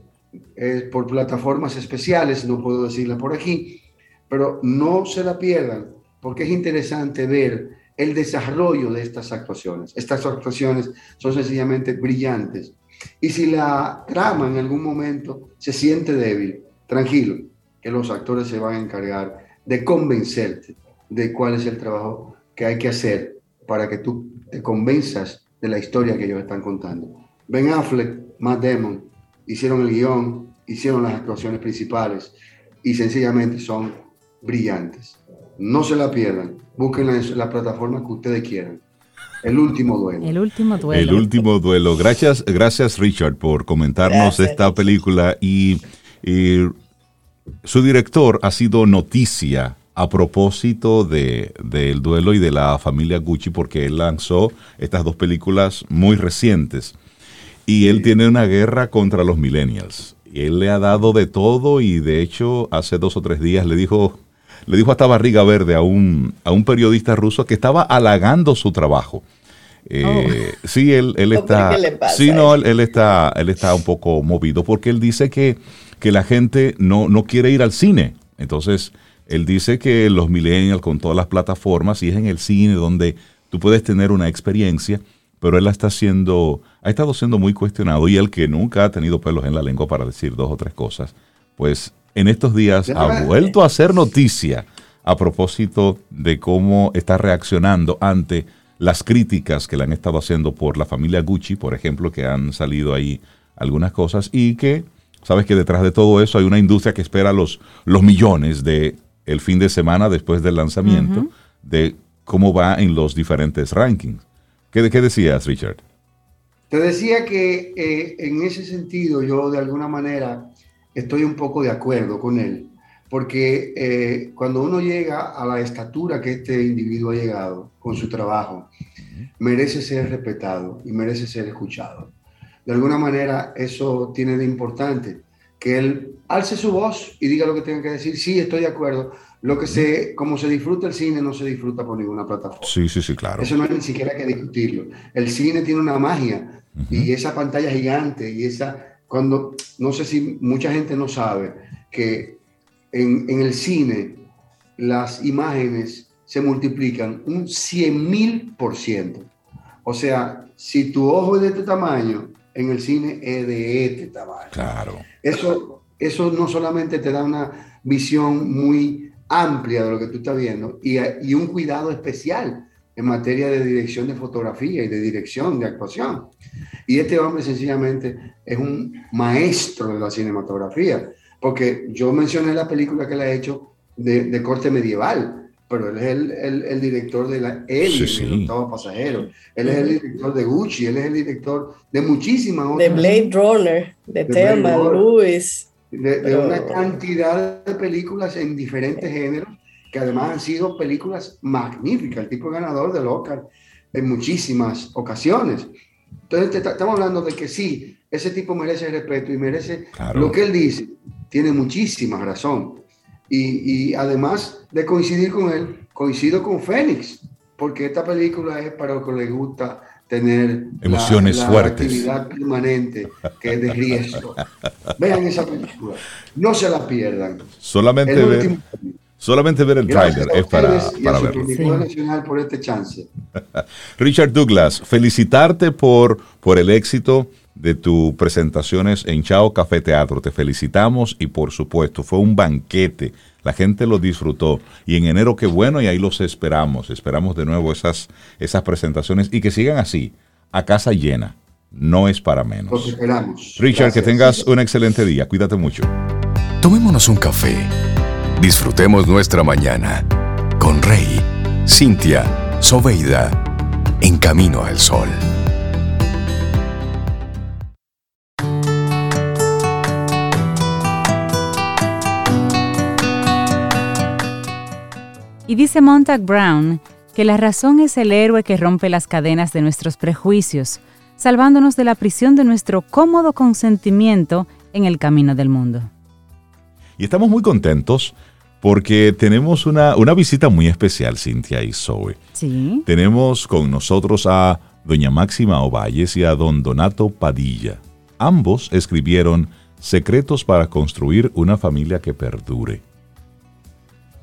es por plataformas especiales, no puedo decirla por aquí, pero no se la pierdan porque es interesante ver el desarrollo de estas actuaciones. Estas actuaciones son sencillamente brillantes. Y si la trama en algún momento se siente débil, tranquilo, que los actores se van a encargar de convencerte de cuál es el trabajo que hay que hacer para que tú te convenzas de la historia que ellos están contando. Ben Affleck, Matt Damon hicieron el guion, hicieron las actuaciones principales y sencillamente son brillantes. No se la pierdan. Búsquenla en la plataforma que ustedes quieran. El último duelo. El último duelo. El último duelo. Gracias, gracias Richard por comentarnos esta película y, su director ha sido noticia a propósito de, del duelo y de la familia Gucci porque él lanzó estas dos películas muy recientes y él tiene una guerra contra los millennials Él le ha dado de todo y de hecho hace dos o tres días le dijo, le dijo hasta barriga verde a un, a un periodista ruso que estaba halagando su trabajo. Eh, Oh. Sí, él, él ¿Cómo está. le pasa Sí, no, él? él, él está, él está un poco movido porque él dice que, que la gente no, no quiere ir al cine. Entonces, él dice que los millennials con todas las plataformas y es en el cine donde tú puedes tener una experiencia, pero él está siendo, ha estado siendo muy cuestionado y él que nunca ha tenido pelos en la lengua para decir dos o tres cosas, pues en estos días ha vuelto a hacer noticia a propósito de cómo está reaccionando ante las críticas que le han estado haciendo por la familia Gucci, por ejemplo, que han salido ahí algunas cosas y que sabes que detrás de todo eso hay una industria que espera los, los millones de el fin de semana después del lanzamiento de cómo va en los diferentes rankings. ¿Qué, qué decías, Richard? Te decía que eh, en ese sentido yo de alguna manera estoy un poco de acuerdo con él, porque eh, cuando uno llega a la estatura que este individuo ha llegado con su trabajo, merece ser respetado y merece ser escuchado. De alguna manera eso tiene de importante, que él alce su voz y diga lo que tenga que decir, sí, estoy de acuerdo. Lo que se, como se disfruta el cine, no se disfruta por ninguna plataforma. Sí, sí, sí, claro. Eso no hay ni siquiera que discutirlo. El cine tiene una magia y esa pantalla gigante y esa, cuando, no sé si mucha gente no sabe que en, en el cine las imágenes se multiplican un 100 mil por ciento. O sea, si tu ojo es de este tamaño, en el cine es de este tamaño. Claro. Eso, eso no solamente te da una visión muy amplia de lo que tú estás viendo y, y un cuidado especial en materia de dirección de fotografía y de dirección de actuación. Y este hombre sencillamente es un maestro de la cinematografía, porque yo mencioné la película que él ha hecho de, de corte medieval, pero él es el, el- el director de la Alien, Sí, sí. el octavo pasajero, él es el director de Gucci, él es el director de muchísimas De otras Blade Runner, de De Thelma. Lewis. de, de Pero- una cantidad de películas en diferentes géneros que además han sido películas magníficas. El tipo ganador del Oscar en muchísimas ocasiones. Entonces te- estamos hablando de que sí, ese tipo merece respeto y merece Claro. lo que él dice. Tiene muchísima razón. Y, y además de coincidir con él, coincido con Fénix, porque esta película es para los que les gusta tener la- Emociones la fuertes. actividad permanente que es de riesgo. Vean esa película, no se la pierdan. Solamente El ver, último. solamente ver el a es para, para su verlo. Sí. nacional por este chance. Richard Douglas, felicitarte por, por el éxito de tus presentaciones en Chao Café Teatro. Te felicitamos y por supuesto fue un banquete. La gente lo disfrutó. Y en enero qué bueno y ahí los esperamos. Esperamos de nuevo esas, esas presentaciones y que sigan así, a casa llena. No es para Los menos. esperamos. Richard, que tengas un excelente día. Cuídate mucho. Tomémonos un café. Disfrutemos nuestra mañana con Rey, Cintia, Soveida, en camino al sol. Y dice Montag Brown que la razón es el héroe que rompe las cadenas de nuestros prejuicios, salvándonos de la prisión de nuestro cómodo consentimiento en el camino del mundo. Y estamos muy contentos porque tenemos una, una visita muy especial, Cintia y Zoe. Sí. Tenemos con nosotros a doña Máxima Ovalles y a don Donato Padilla. Ambos escribieron Secretos para construir una familia que perdure.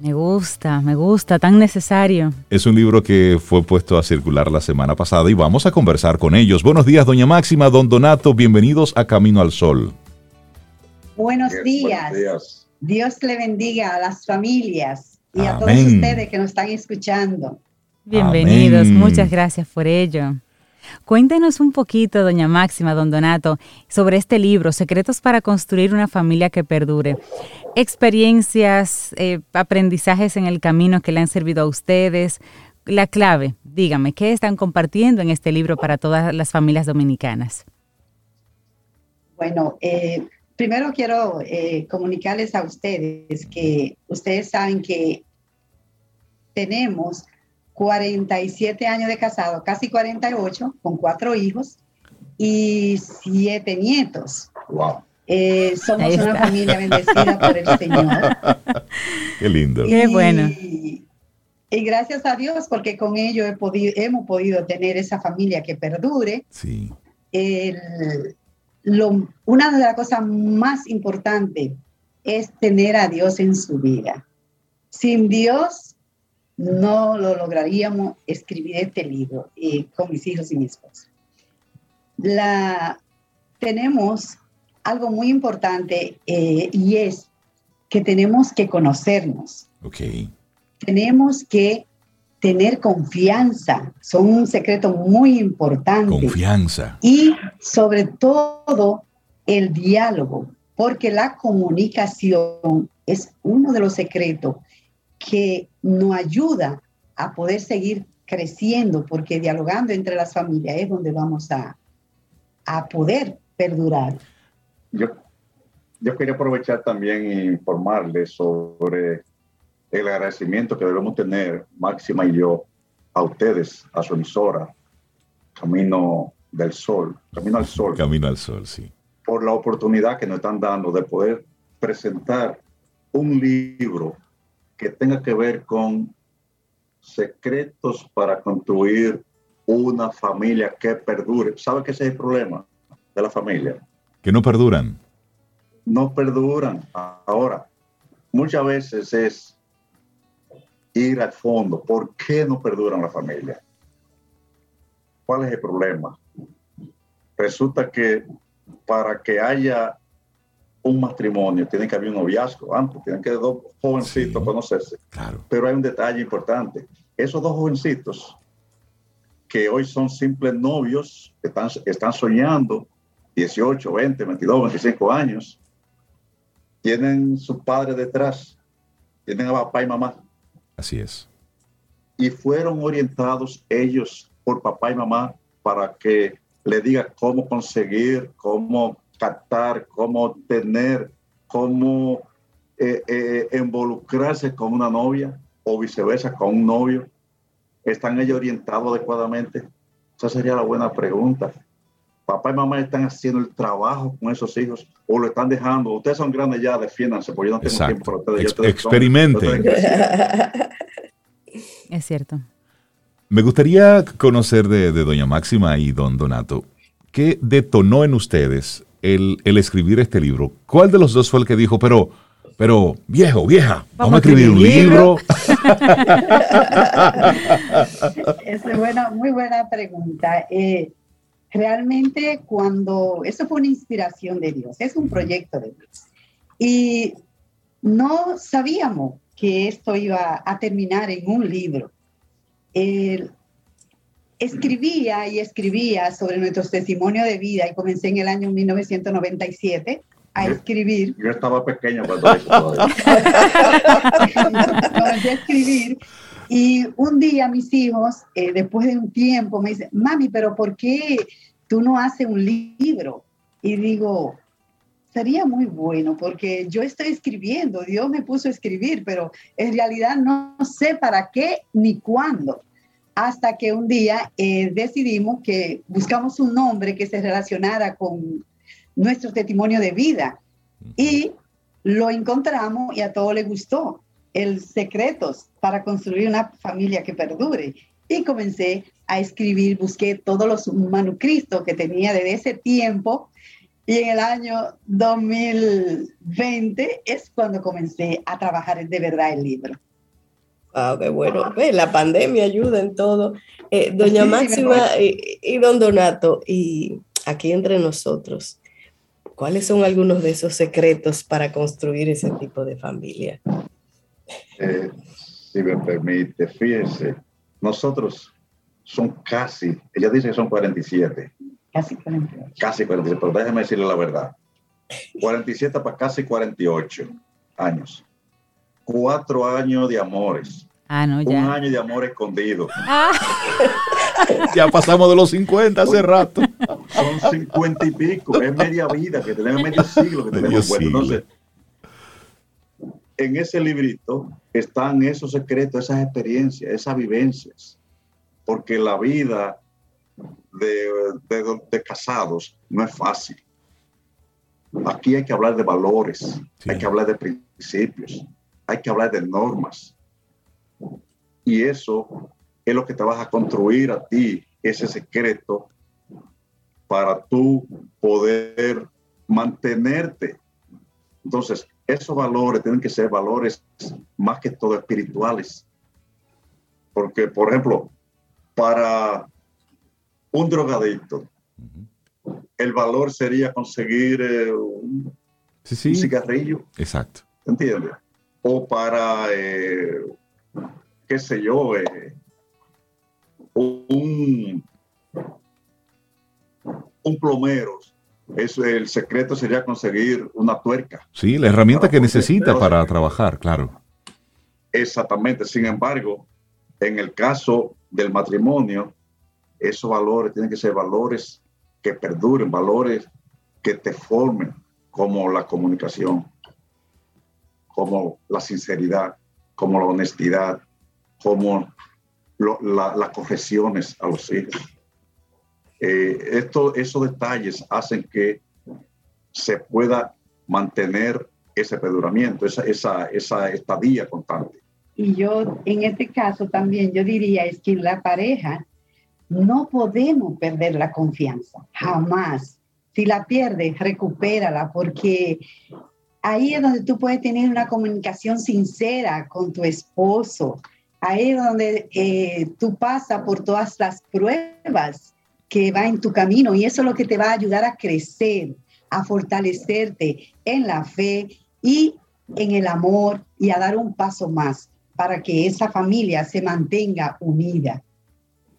Me gusta, me gusta, tan necesario. Es un libro que fue puesto a circular la semana pasada y vamos a conversar con ellos. Buenos días, doña Máxima, don Donato, bienvenidos a Camino al Sol. Buenos días. buenos días. Dios le bendiga a las familias y a todos ustedes que nos están escuchando. Bienvenidos, Amén. muchas gracias por ello. Cuéntenos un poquito, doña Máxima, don Donato, sobre este libro, Secretos para construir una familia que perdure. Experiencias, eh, aprendizajes en el camino que le han servido a ustedes. La clave, dígame, ¿qué están compartiendo en este libro para todas las familias dominicanas? Bueno, eh, primero quiero eh, comunicarles a ustedes que ustedes saben que tenemos 47 años de casado, casi 48, con cuatro hijos y siete nietos. Wow. Eh, somos una familia bendecida por el Señor. Qué lindo. Qué bueno. Y, y gracias a Dios, porque con ello he podido, hemos podido tener esa familia que perdure. Sí. El- lo- una de las cosas más importantes es tener a Dios en su vida. Sin Dios no lo lograríamos escribir este libro eh, con mis hijos y mi esposa. La, tenemos algo muy importante eh, y es que tenemos que conocernos Ok. tenemos que tener confianza. Son un secreto muy importante. Confianza. Y sobre todo el diálogo, porque la comunicación es uno de los secretos que nos ayuda a poder seguir creciendo, porque dialogando entre las familias es donde vamos a, a poder perdurar. Yo, yo quería aprovechar también e informarles sobre el agradecimiento que debemos tener, Máxima y yo, a ustedes, a su emisora, Camino del Sol, Camino al Sol, Camino al sol, sí. por la oportunidad que nos están dando de poder presentar un libro que tenga que ver con secretos para construir una familia que perdure. ¿Sabe qué ese es el problema de la familia? Que no perduran. no perduran. Ahora, muchas veces es ir al fondo. ¿Por qué no perduran la familia? ¿Cuál es el problema? Resulta que para que haya un matrimonio tiene que haber un noviazgo antes, tienen que dos jovencitos Sí. conocerse. Claro. Pero hay un detalle importante. Esos dos jovencitos que hoy son simples novios, están, están soñando 18, 20, 22, 25 años, tienen su padre detrás, tienen a papá y mamá, Así es. y fueron orientados ellos por papá y mamá para que le diga cómo conseguir, cómo captar, cómo tener, cómo eh, eh, involucrarse con una novia o viceversa con un novio. ¿Están ellos orientados adecuadamente? Esa sería la buena pregunta. Papá y mamá están haciendo el trabajo con esos hijos o lo están dejando. Ustedes son grandes ya, defiéndanse, porque yo no tengo Exacto. tiempo para ustedes. Ya Ex- ustedes son- experimenten. ustedes. Es cierto. Me gustaría conocer de, de doña Máxima y don Donato, ¿qué detonó en ustedes el, el escribir este libro? ¿Cuál de los dos fue el que dijo, pero, pero, viejo, vieja, vamos, a escribir un libro? Es buena, muy buena pregunta. Eh, realmente cuando, eso fue una inspiración de Dios, es un proyecto de Dios. Y no sabíamos que esto iba a terminar en un libro. Eh, escribía y escribía sobre nuestros testimonios de vida y comencé en el año 1997 a escribir Yo estaba pequeño cuando eso comencé a escribir y un día mis hijos, eh, después de un tiempo, me dicen, mami, pero ¿por qué tú no haces un libro? Y digo, sería muy bueno porque yo estoy escribiendo, Dios me puso a escribir, pero en realidad no sé para qué ni cuándo. Hasta que un día eh, decidimos que buscamos un nombre que se relacionara con nuestro testimonio de vida y lo encontramos y a todos les gustó. El secretos para construir una familia que perdure. Y comencé a escribir, busqué todos los manuscritos que tenía desde ese tiempo y en el año 2020 es cuando comencé a trabajar de verdad el libro. Ah, qué bueno. Ve, la pandemia ayuda en todo. Eh, doña Sí, Máxima y, y don Donato, y aquí entre nosotros, ¿cuáles son algunos de esos secretos para construir ese tipo de familia? Eh, si me permite, fíjense, nosotros son casi, ella dice que son 47, Casi 48. casi 47, pero déjeme decirle la verdad. 47 para casi 48 años. Cuatro años de amores. Ah, no, Un año de amor escondido. Ah, Ya pasamos de los 50 hace rato. Son 50 y pico. Es media vida que tenemos, medio siglo que tenemos. Bueno, siglo. entonces, en ese librito están esos secretos, esas experiencias, esas vivencias. Porque la vida de, de- de casados no es fácil. Aquí hay que hablar de valores, hay que hablar de principios, hay que hablar de normas. Y eso es lo que te vas a construir a ti, ese secreto para tú poder mantenerte. Entonces, esos valores tienen que ser valores más que todo espirituales. Porque, por ejemplo, para un drogadicto, el valor sería conseguir eh, un, cigarrillo. Exacto. ¿Entiendes? O para, eh, qué sé yo, eh, un, un plomero. Eso, el secreto sería conseguir una tuerca. Sí, la herramienta que necesita para trabajar, claro. Exactamente. Sin embargo, en el caso del matrimonio, esos valores tienen que ser valores que perduren, valores que te formen, como la comunicación, como la sinceridad, como la honestidad, como las correcciones a los hijos. Eh, esto, esos detalles hacen que se pueda mantener ese perduramiento, esa, esa, esa estadía constante. Y yo, en este caso también, yo diría es que en la pareja no podemos perder la confianza, jamás. Si la pierdes, recupérala, porque ahí es donde tú puedes tener una comunicación sincera con tu esposo. Ahí es donde eh, tú pasas por todas las pruebas que va en tu camino y eso es lo que te va a ayudar a crecer, a fortalecerte en la fe y en el amor y a dar un paso más para que esa familia se mantenga unida.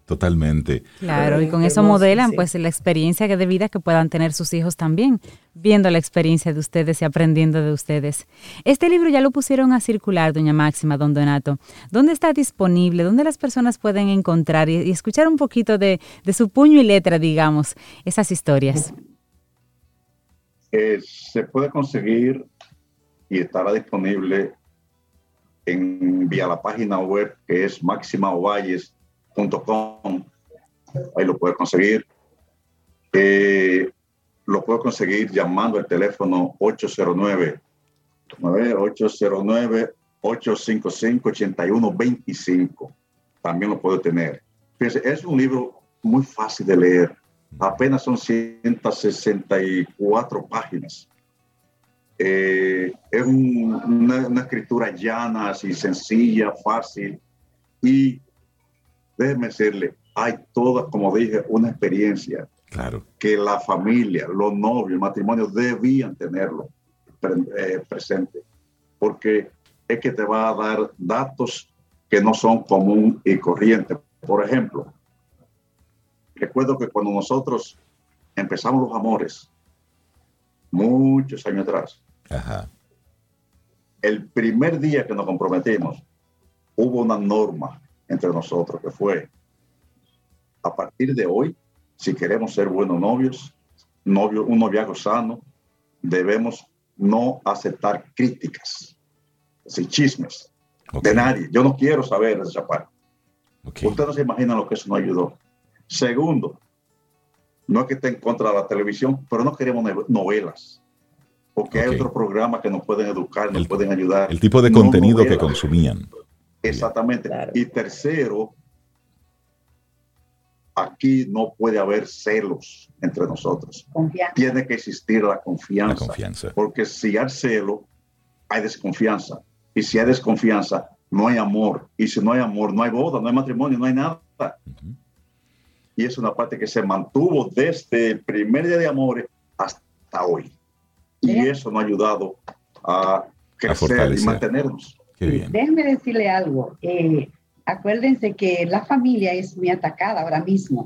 Totalmente. Claro, y con eso modelan pues la experiencia de vida que puedan tener sus hijos también, viendo la experiencia de ustedes y aprendiendo de ustedes. Este libro ya lo pusieron a circular, doña Máxima, don Donato. ¿Dónde está disponible? ¿Dónde las personas pueden encontrar y, escuchar un poquito de, su puño y letra, digamos, esas historias? Eh, se puede conseguir y estará disponible en vía la página web que es maximaovalles.com. Ahí lo puede conseguir. Eh, lo puede conseguir llamando al teléfono 809 809 855 8125. También lo puede tener. Es un libro muy fácil de leer. Apenas son 164 páginas. Eh, es una, escritura llana, así sencilla, fácil. Y déjeme decirle, hay toda, como dije, una experiencia claro. que la familia, los novios, el matrimonio debían tenerlo eh, presente, porque es que te va a dar datos que no son común y corriente. Por ejemplo, recuerdo que cuando nosotros empezamos los amores, muchos años atrás, el primer día que nos comprometimos, hubo una norma entre nosotros que fue, a partir de hoy, si queremos ser buenos novios, novio, un noviazgo sano, debemos no aceptar críticas, sin chismes de nadie. Yo no quiero saber de esa parte. Ustedes no se imaginan lo que eso nos ayudó. Segundo, no es que esté en contra de la televisión, pero no queremos novelas porque hay otros programas que nos pueden educar, nos pueden ayudar. El tipo de contenido que consumían. Exactamente. Y tercero, aquí no puede haber celos entre nosotros. Tiene que existir la confianza, la confianza. Porque si hay celo, hay desconfianza. Y si hay desconfianza, no hay amor. Y si no hay amor, no hay boda, no hay matrimonio, no hay nada. Y es una parte que se mantuvo desde el primer día de amores hasta hoy y eso nos ha ayudado a crecer y mantenernos. Déjenme decirle algo. Eh, acuérdense que la familia es muy atacada ahora mismo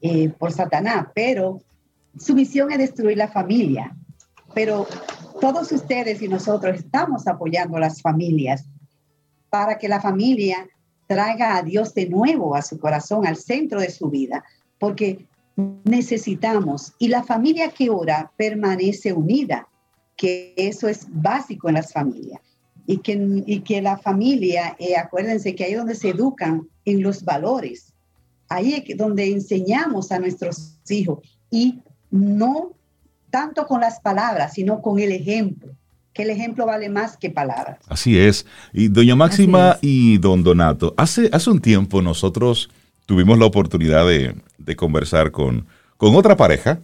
eh, por Satanás, pero su misión es destruir la familia. Pero todos ustedes y nosotros estamos apoyando a las familias para que la familia traiga a Dios de nuevo a su corazón, al centro de su vida, porque necesitamos, y la familia que ora permanece unida que eso es básico en las familias y que, y que la familia, eh, acuérdense que ahí es donde se educan en los valores, ahí es donde enseñamos a nuestros hijos y no tanto con las palabras, sino con el ejemplo, que el ejemplo vale más que palabras. Así es. Y doña Máxima y don Donato, hace, hace un tiempo nosotros tuvimos la oportunidad de, de conversar con, con otra pareja,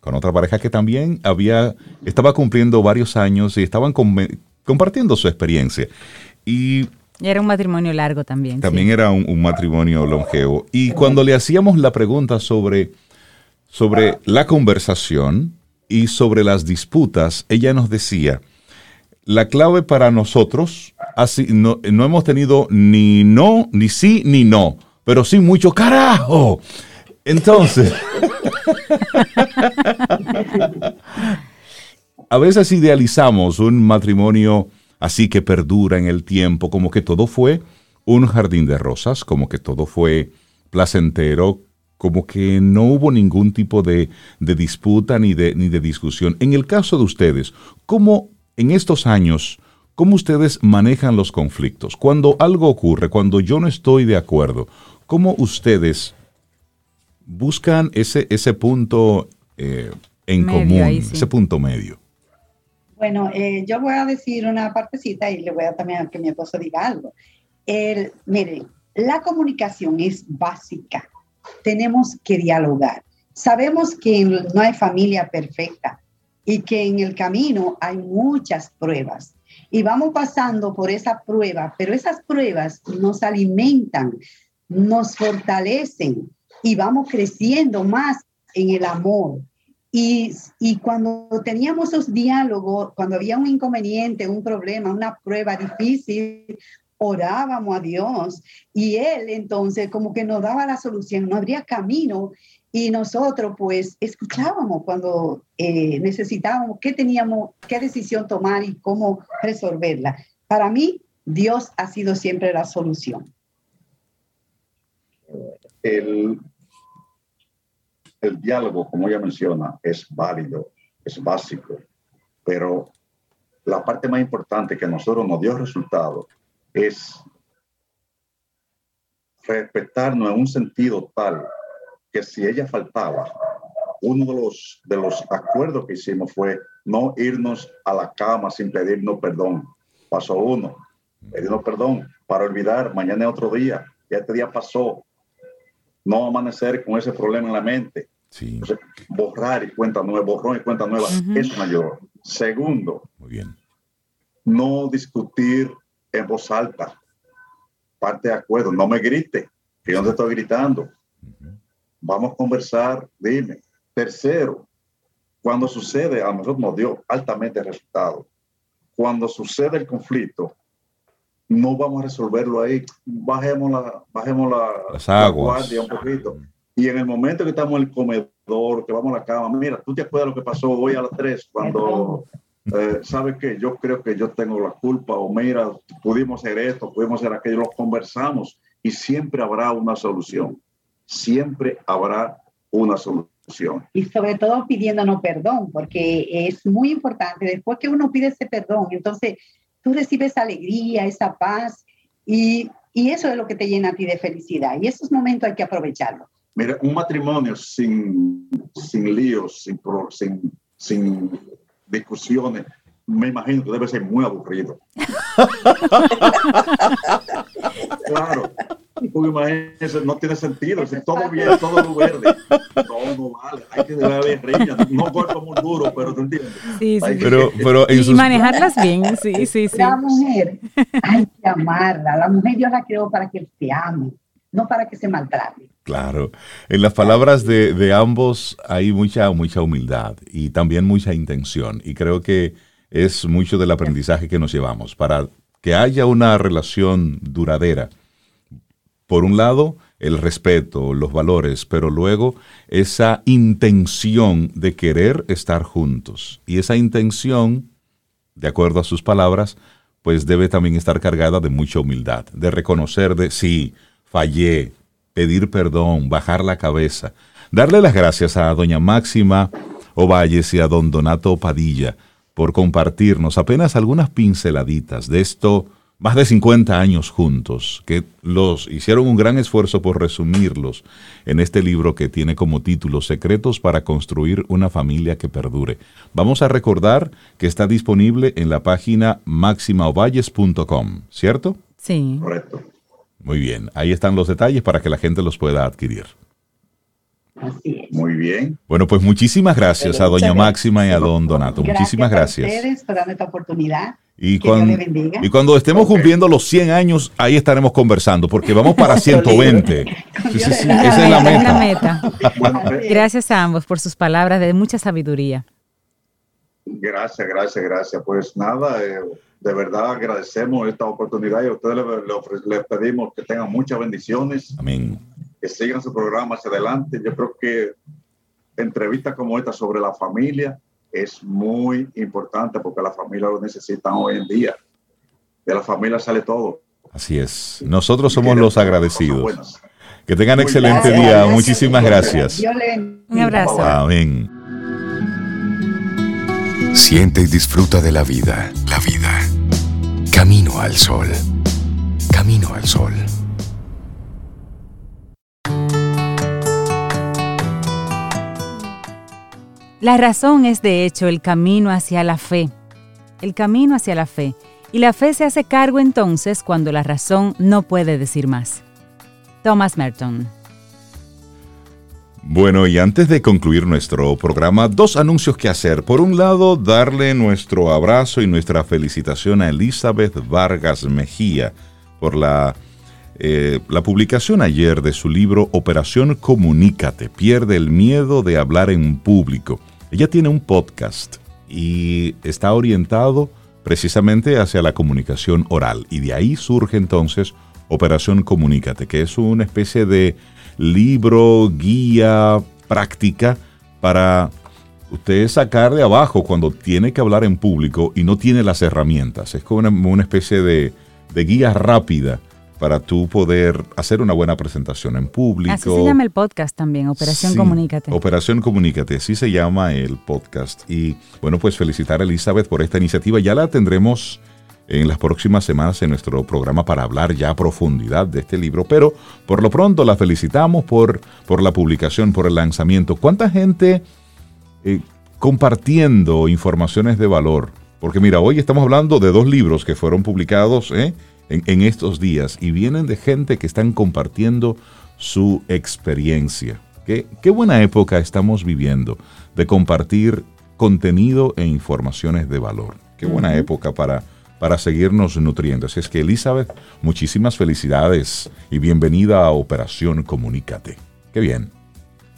con otra pareja que también había, estaba cumpliendo varios años y estaban compartiendo su experiencia. Y era un matrimonio largo también. También era un, matrimonio longevo. Y cuando le hacíamos la pregunta sobre, sobre la conversación y sobre las disputas, ella nos decía, la clave para nosotros, así, no, no hemos tenido ni no, ni sí, ni no, pero sí mucho carajo. Entonces, a veces idealizamos un matrimonio así que perdura en el tiempo, como que todo fue un jardín de rosas, como que todo fue placentero, como que no hubo ningún tipo de, disputa ni de, ni de discusión. En el caso de ustedes, ¿cómo en estos años, cómo ustedes manejan los conflictos? Cuando algo ocurre, cuando yo no estoy de acuerdo, ¿cómo ustedes buscan ese, ese punto eh, en común, ese punto medio? Bueno, eh, yo voy a decir una partecita y le voy a también que mi esposo diga algo. El, miren, la comunicación es básica. Tenemos que dialogar. Sabemos que no hay familia perfecta y que en el camino hay muchas pruebas. Y vamos pasando por esa prueba, pero esas pruebas nos alimentan, nos fortalecen y vamos creciendo más en el amor, y, cuando teníamos esos diálogos, cuando había un inconveniente, un problema, una prueba difícil, orábamos a Dios y Él entonces como que nos daba la solución, no habría camino y nosotros pues escuchábamos cuando eh, necesitábamos qué teníamos, qué decisión tomar y cómo resolverla. Para mí, Dios ha sido siempre la solución. El, el diálogo, como ella menciona, es válido, es básico, pero la parte más importante que nosotros nos dio resultado es respetarnos en un sentido tal que si ella faltaba, uno de los, de los acuerdos que hicimos fue no irnos a la cama sin pedirnos perdón. Paso uno, pedirnos perdón para olvidar, mañana es otro día, ya este día pasó, no amanecer con ese problema en la mente. borrar y cuenta nueva, borrón y cuenta nueva es mayor. Segundo, Muy bien. no discutir en voz alta. Parte de acuerdo, no me grite, que yo no te estoy gritando. Vamos a conversar, dime. Tercero, cuando sucede, a nosotros nos dio altamente resultado. Cuando sucede el conflicto, no vamos a resolverlo ahí. Bajemos la, bajemos la, Las aguas. guardia un poquito. Y en el momento que estamos en el comedor, que vamos a la cama, mira, tú te acuerdas lo que pasó hoy a las 3 cuando, eh, ¿sabes qué? Yo creo que yo tengo la culpa, o mira, pudimos hacer esto, pudimos hacer aquello, lo conversamos y siempre habrá una solución. Siempre habrá una solución. Y sobre todo pidiéndonos perdón, porque es muy importante, después que uno pide ese perdón, entonces tú recibes alegría, esa paz y, y, eso es lo que te llena a ti de felicidad. Y esos momentos hay que aprovecharlos. Mira, un matrimonio sin, sin líos, sin, sin, sin discusiones, me imagino que debe ser muy aburrido. claro, porque imagínense, no tiene sentido, si todo bien, todo verde. No, no vale, hay que haber riña, no golpe muy duro, pero te entiendes. Sí, sí. Pero, pero y manejarlas bien, sí, sí, sí. La mujer hay que amarla, la mujer Dios la creó para que se ame, no para que se maltrate. Claro, en las palabras de, de ambos hay mucha, mucha humildad y también mucha intención y creo que es mucho del aprendizaje que nos llevamos para que haya una relación duradera por un lado, el respeto, los valores, pero luego esa intención de querer estar juntos. Y esa intención, de acuerdo a sus palabras, pues debe también estar cargada de mucha humildad, de reconocer de sí, fallé, pedir perdón, bajar la cabeza, darle las gracias a doña Máxima Ovalles y a don Donato Padilla por compartirnos apenas algunas pinceladitas de esto más de 50 años juntos, que los hicieron un gran esfuerzo por resumirlos en este libro que tiene como título Secretos para construir una familia que perdure. Vamos a recordar que está disponible en la página maximaovalles.com, ¿cierto? Sí. Correcto. Muy bien, ahí están los detalles para que la gente los pueda adquirir. Así es. Muy bien. Bueno, pues muchísimas gracias a doña Máxima y a don Donato. Muchísimas a gracias. ustedes por darme esta oportunidad. Y, Que cuan- Dios bendiga. y cuando estemos cumpliendo los 100 años, ahí estaremos conversando, porque vamos para 120. Sí, sí, sí, esa es la meta. Gracias a ambos por sus palabras de mucha sabiduría. Gracias, gracias, gracias. Pues nada, eh, de verdad agradecemos esta oportunidad y a ustedes les pedimos que tengan muchas bendiciones, Amén. Que sigan su programa hacia adelante. Yo creo que entrevistas como esta sobre la familia es muy importante porque la familia lo necesitan hoy en día. De la familia sale todo. Así es. Nosotros somos los agradecidos. Que tengan excelente Gracias, día. gracias. Muchísimas gracias. Un abrazo. Amén. Siente y disfruta de la vida. La vida. Camino al sol. Camino al sol. La razón es de hecho el camino hacia la fe. El camino hacia la fe. Y la fe se hace cargo entonces cuando la razón no puede decir más. Thomas Merton. Bueno, y antes de concluir nuestro programa, dos anuncios que hacer. Por un lado, darle nuestro abrazo y nuestra felicitación a Elizabeth Vargas Mejía por la, eh, la publicación ayer de su libro Operación Comunícate, pierde el miedo de hablar en público. Ella tiene un podcast y está orientado precisamente hacia la comunicación oral y de ahí surge entonces Operación Comunícate, que es una especie de libro, guía, práctica para usted sacar de abajo cuando tiene que hablar en público y no tiene las herramientas. Es como una, especie de, de guía rápida para tú poder hacer una buena presentación en público. Así se llama el podcast también, Operación Sí, Comunícate. Operación Comunícate, así se llama el podcast. Y bueno, pues felicitar a Elizabeth por esta iniciativa. Ya la tendremos en las próximas semanas en nuestro programa para hablar ya a profundidad de este libro. Pero por lo pronto la felicitamos por, por la publicación, por el lanzamiento. ¿Cuánta gente eh, compartiendo informaciones de valor? Porque mira, hoy estamos hablando de dos libros que fueron publicados ¿eh? En, en estos días y vienen de gente que están compartiendo su experiencia. Qué, qué buena época estamos viviendo de compartir contenido e informaciones de valor. Qué buena época para, para seguirnos nutriendo. Así es que Elizabeth, muchísimas felicidades y bienvenida a Operación Comunícate. Qué bien.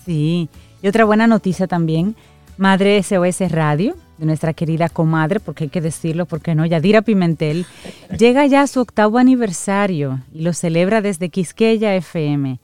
Sí, y otra buena noticia también, Madre SOS Radio, de nuestra querida comadre, porque hay que decirlo, porque no, Yadira Pimentel, llega ya a su octavo aniversario y lo celebra desde Quisqueya FM.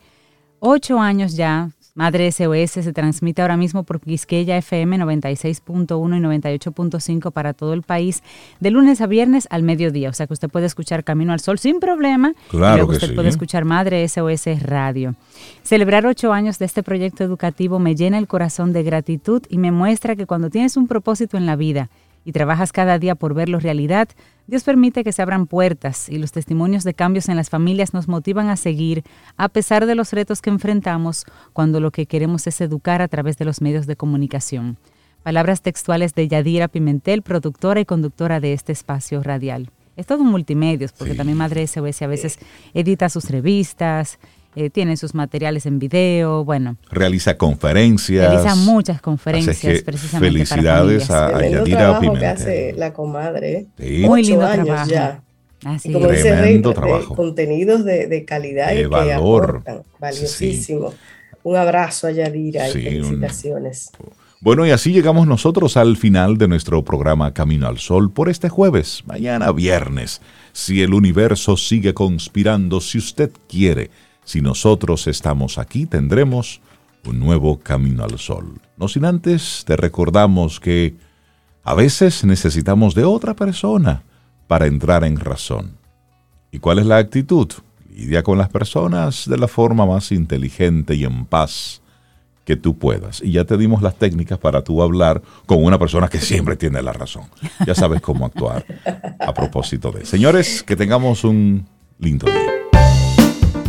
Ocho años ya, Madre SOS se transmite ahora mismo por Quisqueya FM 96.1 y 98.5 para todo el país, de lunes a viernes al mediodía. O sea que usted puede escuchar Camino al Sol sin problema. Claro y luego que usted sí. puede escuchar Madre SOS Radio. Celebrar ocho años de este proyecto educativo me llena el corazón de gratitud y me muestra que cuando tienes un propósito en la vida y trabajas cada día por verlo realidad, Dios permite que se abran puertas y los testimonios de cambios en las familias nos motivan a seguir a pesar de los retos que enfrentamos cuando lo que queremos es educar a través de los medios de comunicación. Palabras textuales de Yadira Pimentel, productora y conductora de este espacio radial. Es todo multimedios, porque Sí. también Madre SOS a veces edita sus revistas, eh, tiene sus materiales en video, bueno, Realiza conferencias. realiza muchas Así conferencias es que precisamente felicidades para a, Yadira trabajo que Pimentel. hace la comadre. Sí. Muy lindo años trabajo. ya. Así Y como es. dice Rey, Tremendo de trabajo. contenidos de, de calidad De y que valor. aportan. Valiosísimo. Un abrazo a Yadira Sí, y un- felicitaciones. Bueno, y así llegamos nosotros al final de nuestro programa Camino al Sol por este jueves, mañana viernes. Si el universo sigue conspirando, si usted quiere, si nosotros estamos aquí, tendremos un nuevo Camino al Sol. No sin antes te recordamos que a veces necesitamos de otra persona para entrar en razón. ¿Y cuál es la actitud? Lidia con las personas de la forma más inteligente y en paz que tú puedas. Y ya te dimos las técnicas para tú hablar con una persona que siempre tiene la razón. Ya sabes cómo actuar a propósito de. Señores, que tengamos un lindo día.